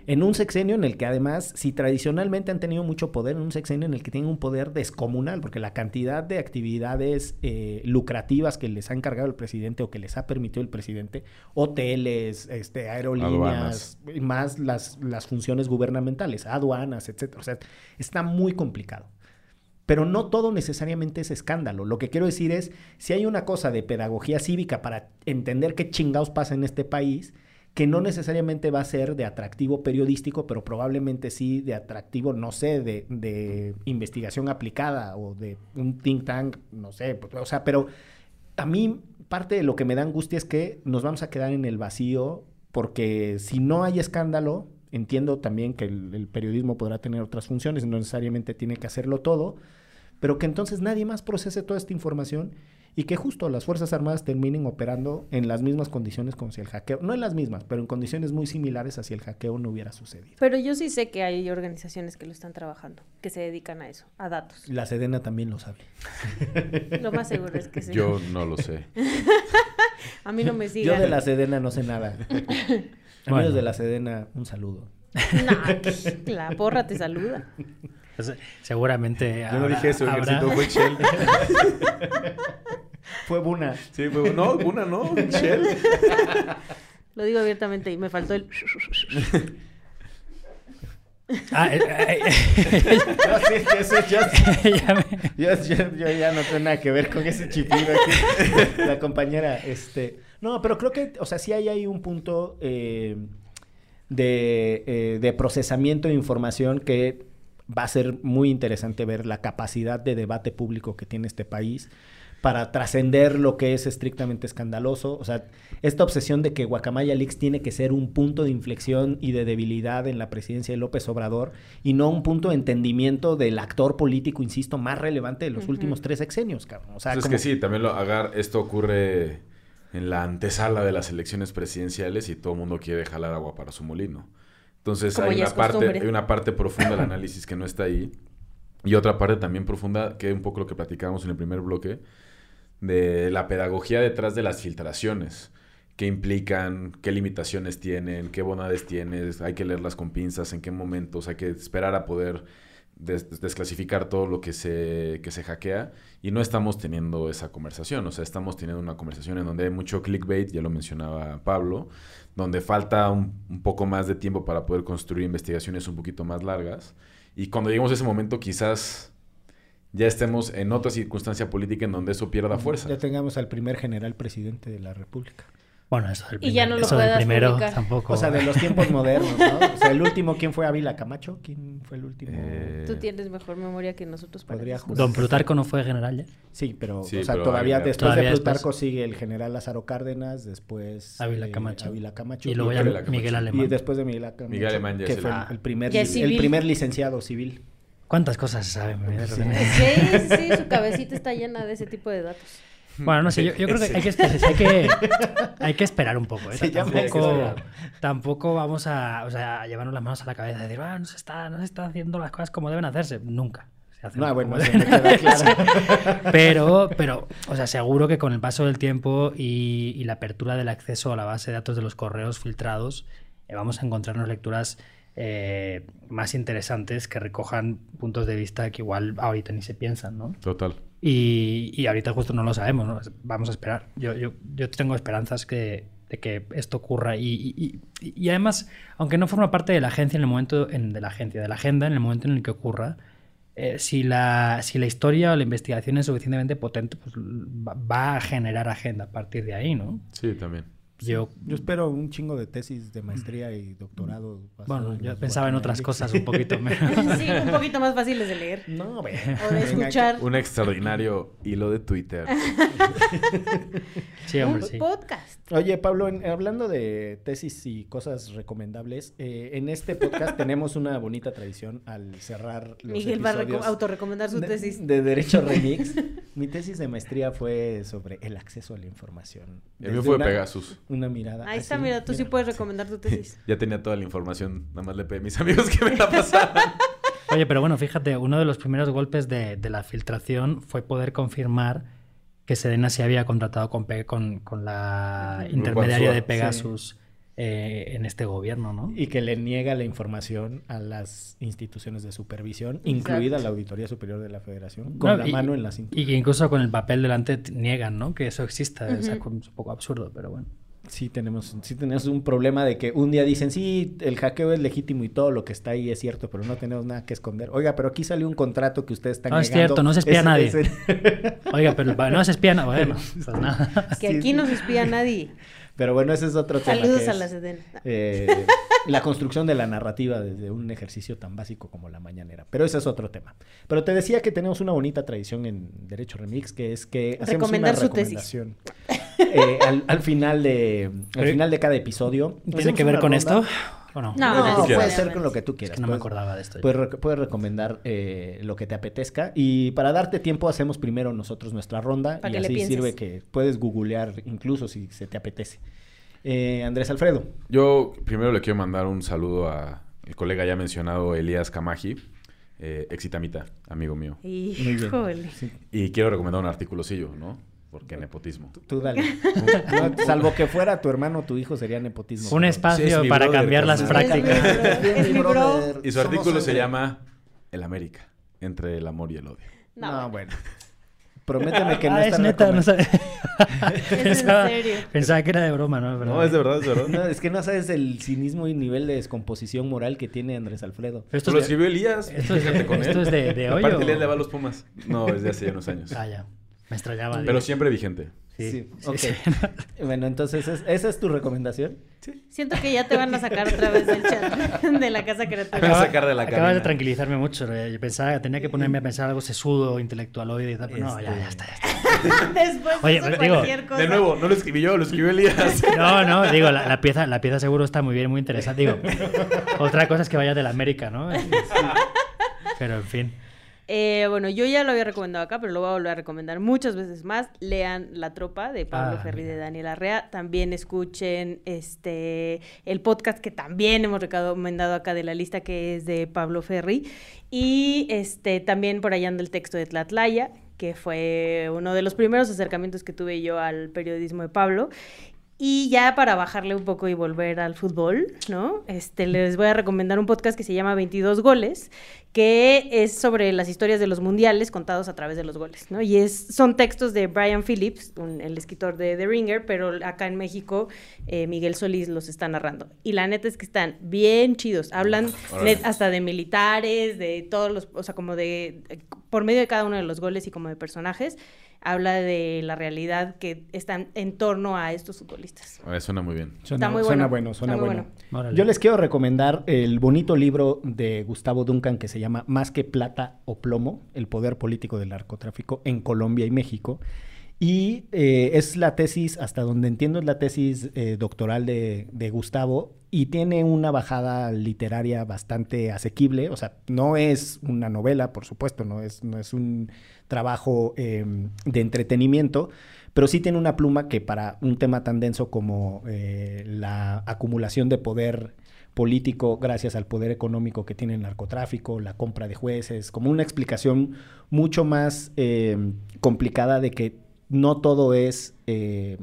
En un sexenio en el que además, si tradicionalmente han tenido mucho poder, en un sexenio en el que tienen un poder descomunal, porque la cantidad de actividades eh, lucrativas que les ha encargado el presidente o que les ha permitido el presidente, hoteles, este, aerolíneas, y más las, las funciones gubernamentales, aduanas, etcétera. O sea, está muy complicado. Pero no todo necesariamente es escándalo. Lo que quiero decir es, si hay una cosa de pedagogía cívica para entender qué chingados pasa en este país, que no necesariamente va a ser de atractivo periodístico, pero probablemente sí de atractivo, no sé, de, de investigación aplicada o de un think tank, no sé, pues, o sea, pero a mí parte de lo que me da angustia es que nos vamos a quedar en el vacío porque si no hay escándalo, entiendo también que el, el periodismo podrá tener otras funciones, no necesariamente tiene que hacerlo todo, pero que entonces nadie más procese toda esta información y que justo las Fuerzas Armadas terminen operando en las mismas condiciones como si el hackeo, no en las mismas, pero en condiciones muy similares a si el hackeo no hubiera sucedido. Pero yo sí sé que hay organizaciones que lo están trabajando, que se dedican a eso, a datos. La Sedena también lo sabe. Lo más seguro es que sí. Yo no lo sé. A mí no me sigan. Yo de la Sedena no sé nada. Amigos Bueno. de la Sedena, un saludo. Nah, la porra te saluda. Seguramente. Yo no dije eso, habrá- ejército fue Shell. Fue Buna. Sí, fue no, una no, Shell. Lo digo abiertamente y me faltó el... Ah, eh, eh, eh, No, sí, es que eso ya, ya me- yo, yo- yo ya no tengo nada que ver con ese chipiro aquí. La compañera, este... No, pero creo que, o sea, sí hay ahí un punto eh, de, eh, de procesamiento de información que va a ser muy interesante ver la capacidad de debate público que tiene este país para trascender lo que es estrictamente escandaloso. O sea, esta obsesión de que Guacamaya Leaks tiene que ser un punto de inflexión y de debilidad en la presidencia de López Obrador y no un punto de entendimiento del actor político, insisto, más relevante de los últimos tres sexenios, cabrón. O sea, es que sí, también lo agar, esto ocurre en la antesala de las elecciones presidenciales y todo el mundo quiere jalar agua para su molino. Entonces hay una, parte, hay una parte profunda del análisis que no está ahí y otra parte también profunda, que es un poco lo que platicábamos en el primer bloque, de la pedagogía detrás de las filtraciones. ¿Qué implican? ¿Qué limitaciones tienen? ¿Qué bondades tienes? Hay que leerlas con pinzas, en qué momentos, hay que esperar a poder des- desclasificar todo lo que se, que se hackea y no estamos teniendo esa conversación, o sea, estamos teniendo una conversación en donde hay mucho clickbait, ya lo mencionaba Pablo, donde falta un, un poco más de tiempo para poder construir investigaciones un poquito más largas y cuando lleguemos a ese momento quizás ya estemos en otra circunstancia política en donde eso pierda fuerza. Ya tengamos al primer general presidente de la República. Bueno, eso del, Y ya primer- no lo eso del puedas primero publicar. tampoco. O sea, de los tiempos modernos, ¿no? O sea, el último, ¿quién fue Ávila Camacho? ¿Quién fue el último? Eh, Tú tienes mejor memoria que nosotros para Podría. Don Plutarco no fue general ya. Sí, pero, Sí, o sea, pero todavía Ávila- después Todavía de después. Plutarco sigue el general Lázaro Cárdenas, después Ávila eh, Camacho. Ávila Camacho. Y luego ya. Miguel y Alemán. después de Miguel Camacho. Miguel Alemán ya que fue el- primer, el primer licenciado civil. ¿Cuántas cosas se saben? repente? Sí, sí, su cabecita está llena de ese tipo de datos. Bueno, no sé, yo, yo creo que hay que, esper- hay que, hay que esperar un poco. ¿eh? Tampoco, vamos a, o sea, a llevarnos las manos a la cabeza y decir, ah, no se, está, no se está haciendo las cosas como deben hacerse. Nunca. No, bueno, deben me queda claro. Pero, pero, o sea, seguro que con el paso del tiempo y, y la apertura del acceso a la base de datos de los correos filtrados, eh, vamos a encontrarnos lecturas eh, más interesantes que recojan puntos de vista que igual ahorita ni se piensan, ¿no? Total. Y, y ahorita justo no lo sabemos, ¿no? Vamos a esperar. Yo, yo, yo tengo esperanzas que, de que esto ocurra. Y, y- y- además, aunque no forma parte de la agencia en el momento, en- de la agencia, de la agenda, en el momento en el que ocurra, eh, si, la, si la historia o la investigación es suficientemente potente, pues va, va a generar agenda a partir de ahí, ¿no? Sí, también. Yo, Yo espero un chingo de tesis de maestría y doctorado. bueno, en yo pensaba en otras cosas un poquito menos. Sí, un poquito más fáciles de leer. No, güey. O de escuchar. Un extraordinario hilo de Twitter. Sí, hombre, un sí. podcast. Oye, Pablo, en- hablando de tesis y cosas recomendables, eh, en este podcast tenemos una bonita tradición al cerrar los Miguel va a autorrecomendar su de- tesis. De, Derecho Remix. Mi tesis de maestría fue sobre el acceso a la información. El mío fue una- Pegasus. Una mirada. Ahí Ah, está, mira, tú sí puedes recomendar tu tesis. Ya tenía toda la información. Nada más le pedí a mis amigos que me la pasaran. Oye, pero bueno, fíjate, uno de los primeros golpes de, de la filtración fue poder confirmar que Sedena se había contratado con, Pe- con, con la intermediaria de Pegasus eh, en este gobierno, ¿no? Y que le niega la información a las instituciones de supervisión, incluida la Auditoría Superior de la Federación, con No, la y- mano en la cintura. Y que incluso con el papel delante niegan, ¿no? Que eso exista. Es Ujú. un poco absurdo, pero bueno. Sí tenemos, sí tenemos un problema de que un día dicen, sí, el hackeo es legítimo y todo lo que está ahí es cierto, pero no tenemos nada que esconder. Oiga, pero aquí salió un contrato que ustedes están No, es cierto, no se espía a nadie. Oiga, pero no se espía, no, bueno, pues nada. Que aquí sí. no se espía a nadie. Pero bueno, ese es otro tema. Saludos a la Sedena. eh, la construcción de la narrativa desde un ejercicio tan básico como la mañanera. Pero ese es otro tema. Pero te decía que tenemos una bonita tradición en Derecho Remix, que es que hacemos Recomendar una su tesis. eh, al, al final de al Pero- final de cada episodio. ¿Tiene que ver con ronda. esto? ¿O no? No, No, puede ser con lo que tú Es quieras. que no me acordaba de esto. Puedes, rec- puedes recomendar eh, lo que te apetezca. Y para darte tiempo, hacemos primero nosotros nuestra ronda. Para y así sirve que puedes googlear incluso si se te apetece. Eh, Andrés Alfredo. Yo primero le quiero mandar un saludo a el colega ya mencionado, Elías Kamaji, eh, exitamita, amigo mío. bien. Híjole. Y quiero recomendar un articulocillo, ¿no? Porque nepotismo. Tú dale. No, salvo que fuera tu hermano o tu hijo, sería nepotismo. Un espacio Sí, es mi para brother, cambiar las prácticas. Es mi bro. Y su artículo se llama El América, entre el amor y el odio. No, bueno. Prométeme que no Ah, es neta, no pensaba, que era de broma, ¿no? Pero- No, es de verdad, es de verdad. No, es que no sabes el cinismo y nivel de descomposición moral que tiene Andrés Alfredo. Esto lo escribió Elías. esto es de- con esto él. es de- de hoy, Aparte, Elías le va a los Pumas. No, es de hace unos años. Ah, ya. Me extrañaba. Pero digo. siempre vigente. Sí, Sí, sí, ok. sí. Bueno, entonces, ¿es- ¿esa es tu recomendación? Siento que ya te van a sacar otra vez del chat de la casa creativa. va a Acaba- sacar de la Acabas de tranquilizarme mucho. eh, Yo pensaba, tenía que ponerme a pensar algo sesudo, intelectualoide y tal. pero No, ya, ya está, ya está. Después Oye, hizo digo, cualquier cosa. De nuevo, no lo escribí yo, lo escribió Elías. No, no, digo, la, la pieza, la pieza seguro está muy bien, muy interesante. Digo, otra cosa es que vaya de la América, ¿no? Pero en fin. Eh, bueno, yo ya lo había recomendado acá, pero lo voy a volver a recomendar muchas veces más. Lean La Tropa de Pablo Ah, Ferri de. Daniel Arrea. También escuchen este el podcast que también hemos recomendado acá de la lista, que es de Pablo Ferri. Y este también por allá anda el texto de Tlatlaya, que fue uno de los primeros acercamientos que tuve yo al periodismo de Pablo. Y ya para bajarle un poco y volver al fútbol, ¿no? Este, les voy a recomendar un podcast que se llama 22 goles, que es sobre las historias de los mundiales contados a través de los goles, ¿no? Y es, son textos de Brian Phillips, un- el escritor de The Ringer, pero acá en México eh, Miguel Solís los está narrando. Y la neta es que están bien chidos. Hablan net- hasta de militares, de todos los, o sea, como de, por medio de cada uno de los goles y como de personajes, habla de la realidad que están en torno a estos futbolistas. Ah, Suena muy bien. Suena, muy suena bueno, suena está muy bueno. Yo les quiero recomendar el bonito libro de Gustavo Duncan que se llama Más que plata o plomo, el poder político del narcotráfico en Colombia y México. Y eh, es la tesis, hasta donde entiendo, es la tesis eh, doctoral de, Gustavo y tiene una bajada literaria bastante asequible. O sea, no es una novela, por supuesto, no es, no es un trabajo eh, de entretenimiento, pero sí tiene una pluma que para un tema tan denso como eh, la acumulación de poder político gracias al poder económico que tiene el narcotráfico, la compra de jueces, como una explicación mucho más eh, complicada de que no todo es eh,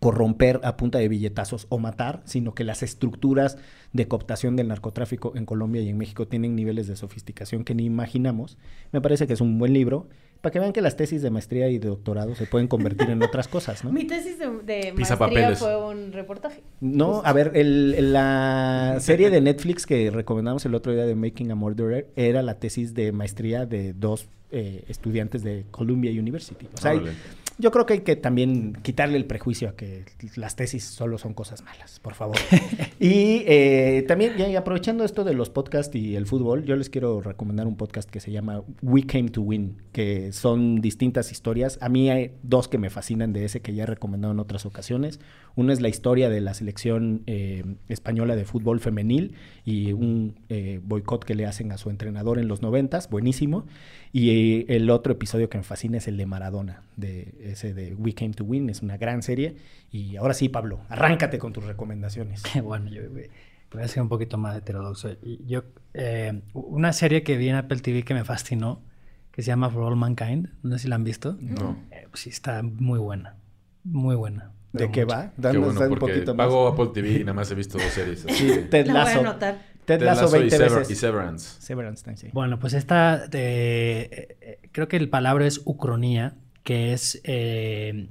corromper a punta de billetazos o matar, sino que las estructuras de cooptación del narcotráfico en Colombia y en México tienen niveles de sofisticación que ni imaginamos. Me parece que es un buen libro para que vean que las tesis de maestría y de doctorado se pueden convertir en otras cosas, ¿no? Mi tesis de, maestría papeles. fue un reportaje. No, a ver, el- el- la serie de Netflix que recomendamos el otro día de Making a Murderer era la tesis de maestría de dos eh, estudiantes de Columbia University. O sea, hay, Órale. Yo creo que hay que también quitarle el prejuicio a que las tesis solo son cosas malas, por favor. y eh, también, ya, aprovechando esto de los podcasts y el fútbol, yo les quiero recomendar un podcast que se llama We Came to Win, que son distintas historias. A mí hay dos que me fascinan de ese que ya he recomendado en otras ocasiones. Uno es la historia de la selección eh, española de fútbol femenil y un eh, boicot que le hacen a su entrenador en los noventas, buenísimo. Y eh, el otro episodio que me fascina es el de Maradona, de ese de We Came to Win, es una gran serie. Y ahora sí, Pablo, arráncate con tus recomendaciones. bueno, yo voy voy a ser un poquito más heterodoxo. Yo, eh, una serie que vi en Apple TV que me fascinó, que se llama For All Mankind, no sé si la han visto. No. Eh, pues sí, está muy buena, muy buena. ¿De qué mucho. va? Danos bueno, un poquito más. pago Apple TV y nada más he visto dos series. así Sí, Ted La voy a anotar. Ted Ted Lasso Lasso y, 20 Sever- veces. y Severance. Severance sí. Bueno, pues esta, de- eh, eh, creo que el palabra es ucronía, que es eh,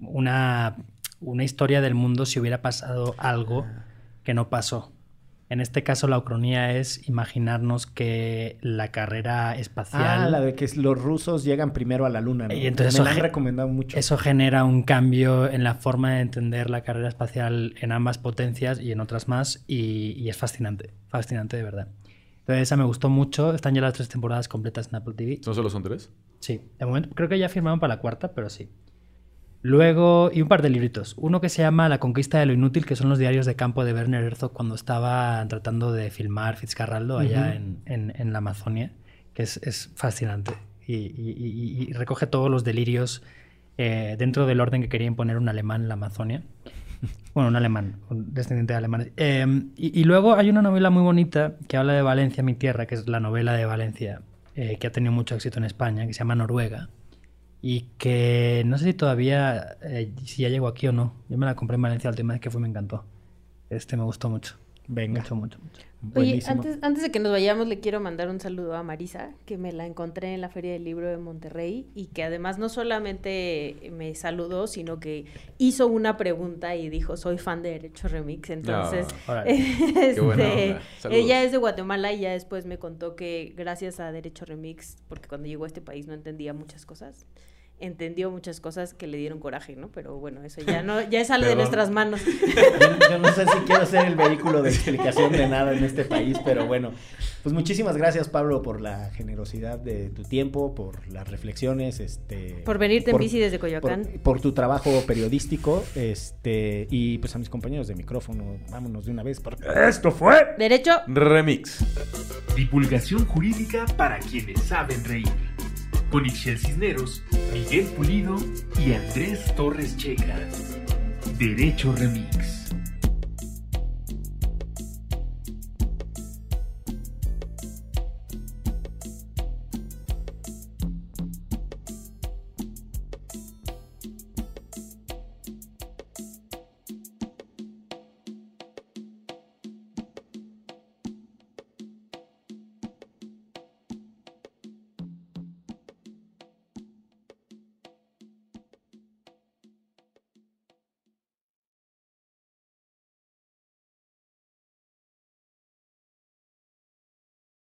una, una historia del mundo si hubiera pasado algo que no pasó. En este caso, la ucronía es imaginarnos que la carrera espacial... Ah, la de que los rusos llegan primero a la luna. ¿no? Y entonces Me eso la han recomendado mucho. Eso genera un cambio en la forma de entender la carrera espacial en ambas potencias y en otras más, y, y es fascinante, fascinante de verdad. Entonces, esa me gustó mucho. Están ya las tres temporadas completas en Apple TV. ¿No solo son tres? Sí, de momento creo que ya firmaron para la cuarta, pero sí. Luego, y un par de libritos. Uno que se llama La conquista de lo inútil, que son los diarios de campo de Werner Herzog cuando estaba tratando de filmar Fitzcarraldo allá en, en- en la Amazonia, que es, es fascinante. Y, y- y- y recoge todos los delirios eh, dentro del orden que quería imponer un alemán en la Amazonia. Bueno, un alemán, un descendiente de alemanes. Eh, y, y luego hay una novela muy bonita que habla de Valencia, mi tierra, que es la novela de Valencia, eh, que ha tenido mucho éxito en España, que se llama Noruega. Y que no sé si todavía, eh, si ya llegó aquí o no. Yo me la compré en Valencia la última vez que fue, me encantó. Este me gustó mucho. Venga. Mucho, mucho, mucho. Oye, antes, antes de que nos vayamos, le quiero mandar un saludo a Marisa, que me la encontré en la Feria del Libro de Monterrey y que además no solamente me saludó, sino que hizo una pregunta y dijo, soy fan de Derecho Remix. Entonces, Ah, órale. este, buena ella es de Guatemala y ya después me contó que gracias a Derecho Remix, porque cuando llegó a este país no entendía muchas cosas, entendió muchas cosas que le dieron coraje, ¿no? Pero bueno, eso ya no, ya sale de nuestras manos. Yo, yo no sé si quiero ser el vehículo de explicación de nada en este país, pero bueno. Pues muchísimas gracias, Pablo, por la generosidad de tu tiempo, por las reflexiones, este... Por venirte en bici desde Coyoacán. Por, por tu trabajo periodístico, este... Y pues a mis compañeros de micrófono, vámonos de una vez, porque esto fue... Derecho Remix. Divulgación jurídica para quienes saben reír. Con Ixel Cisneros, Miguel Pulido y Andrés Torres Checa. Derecho Remix.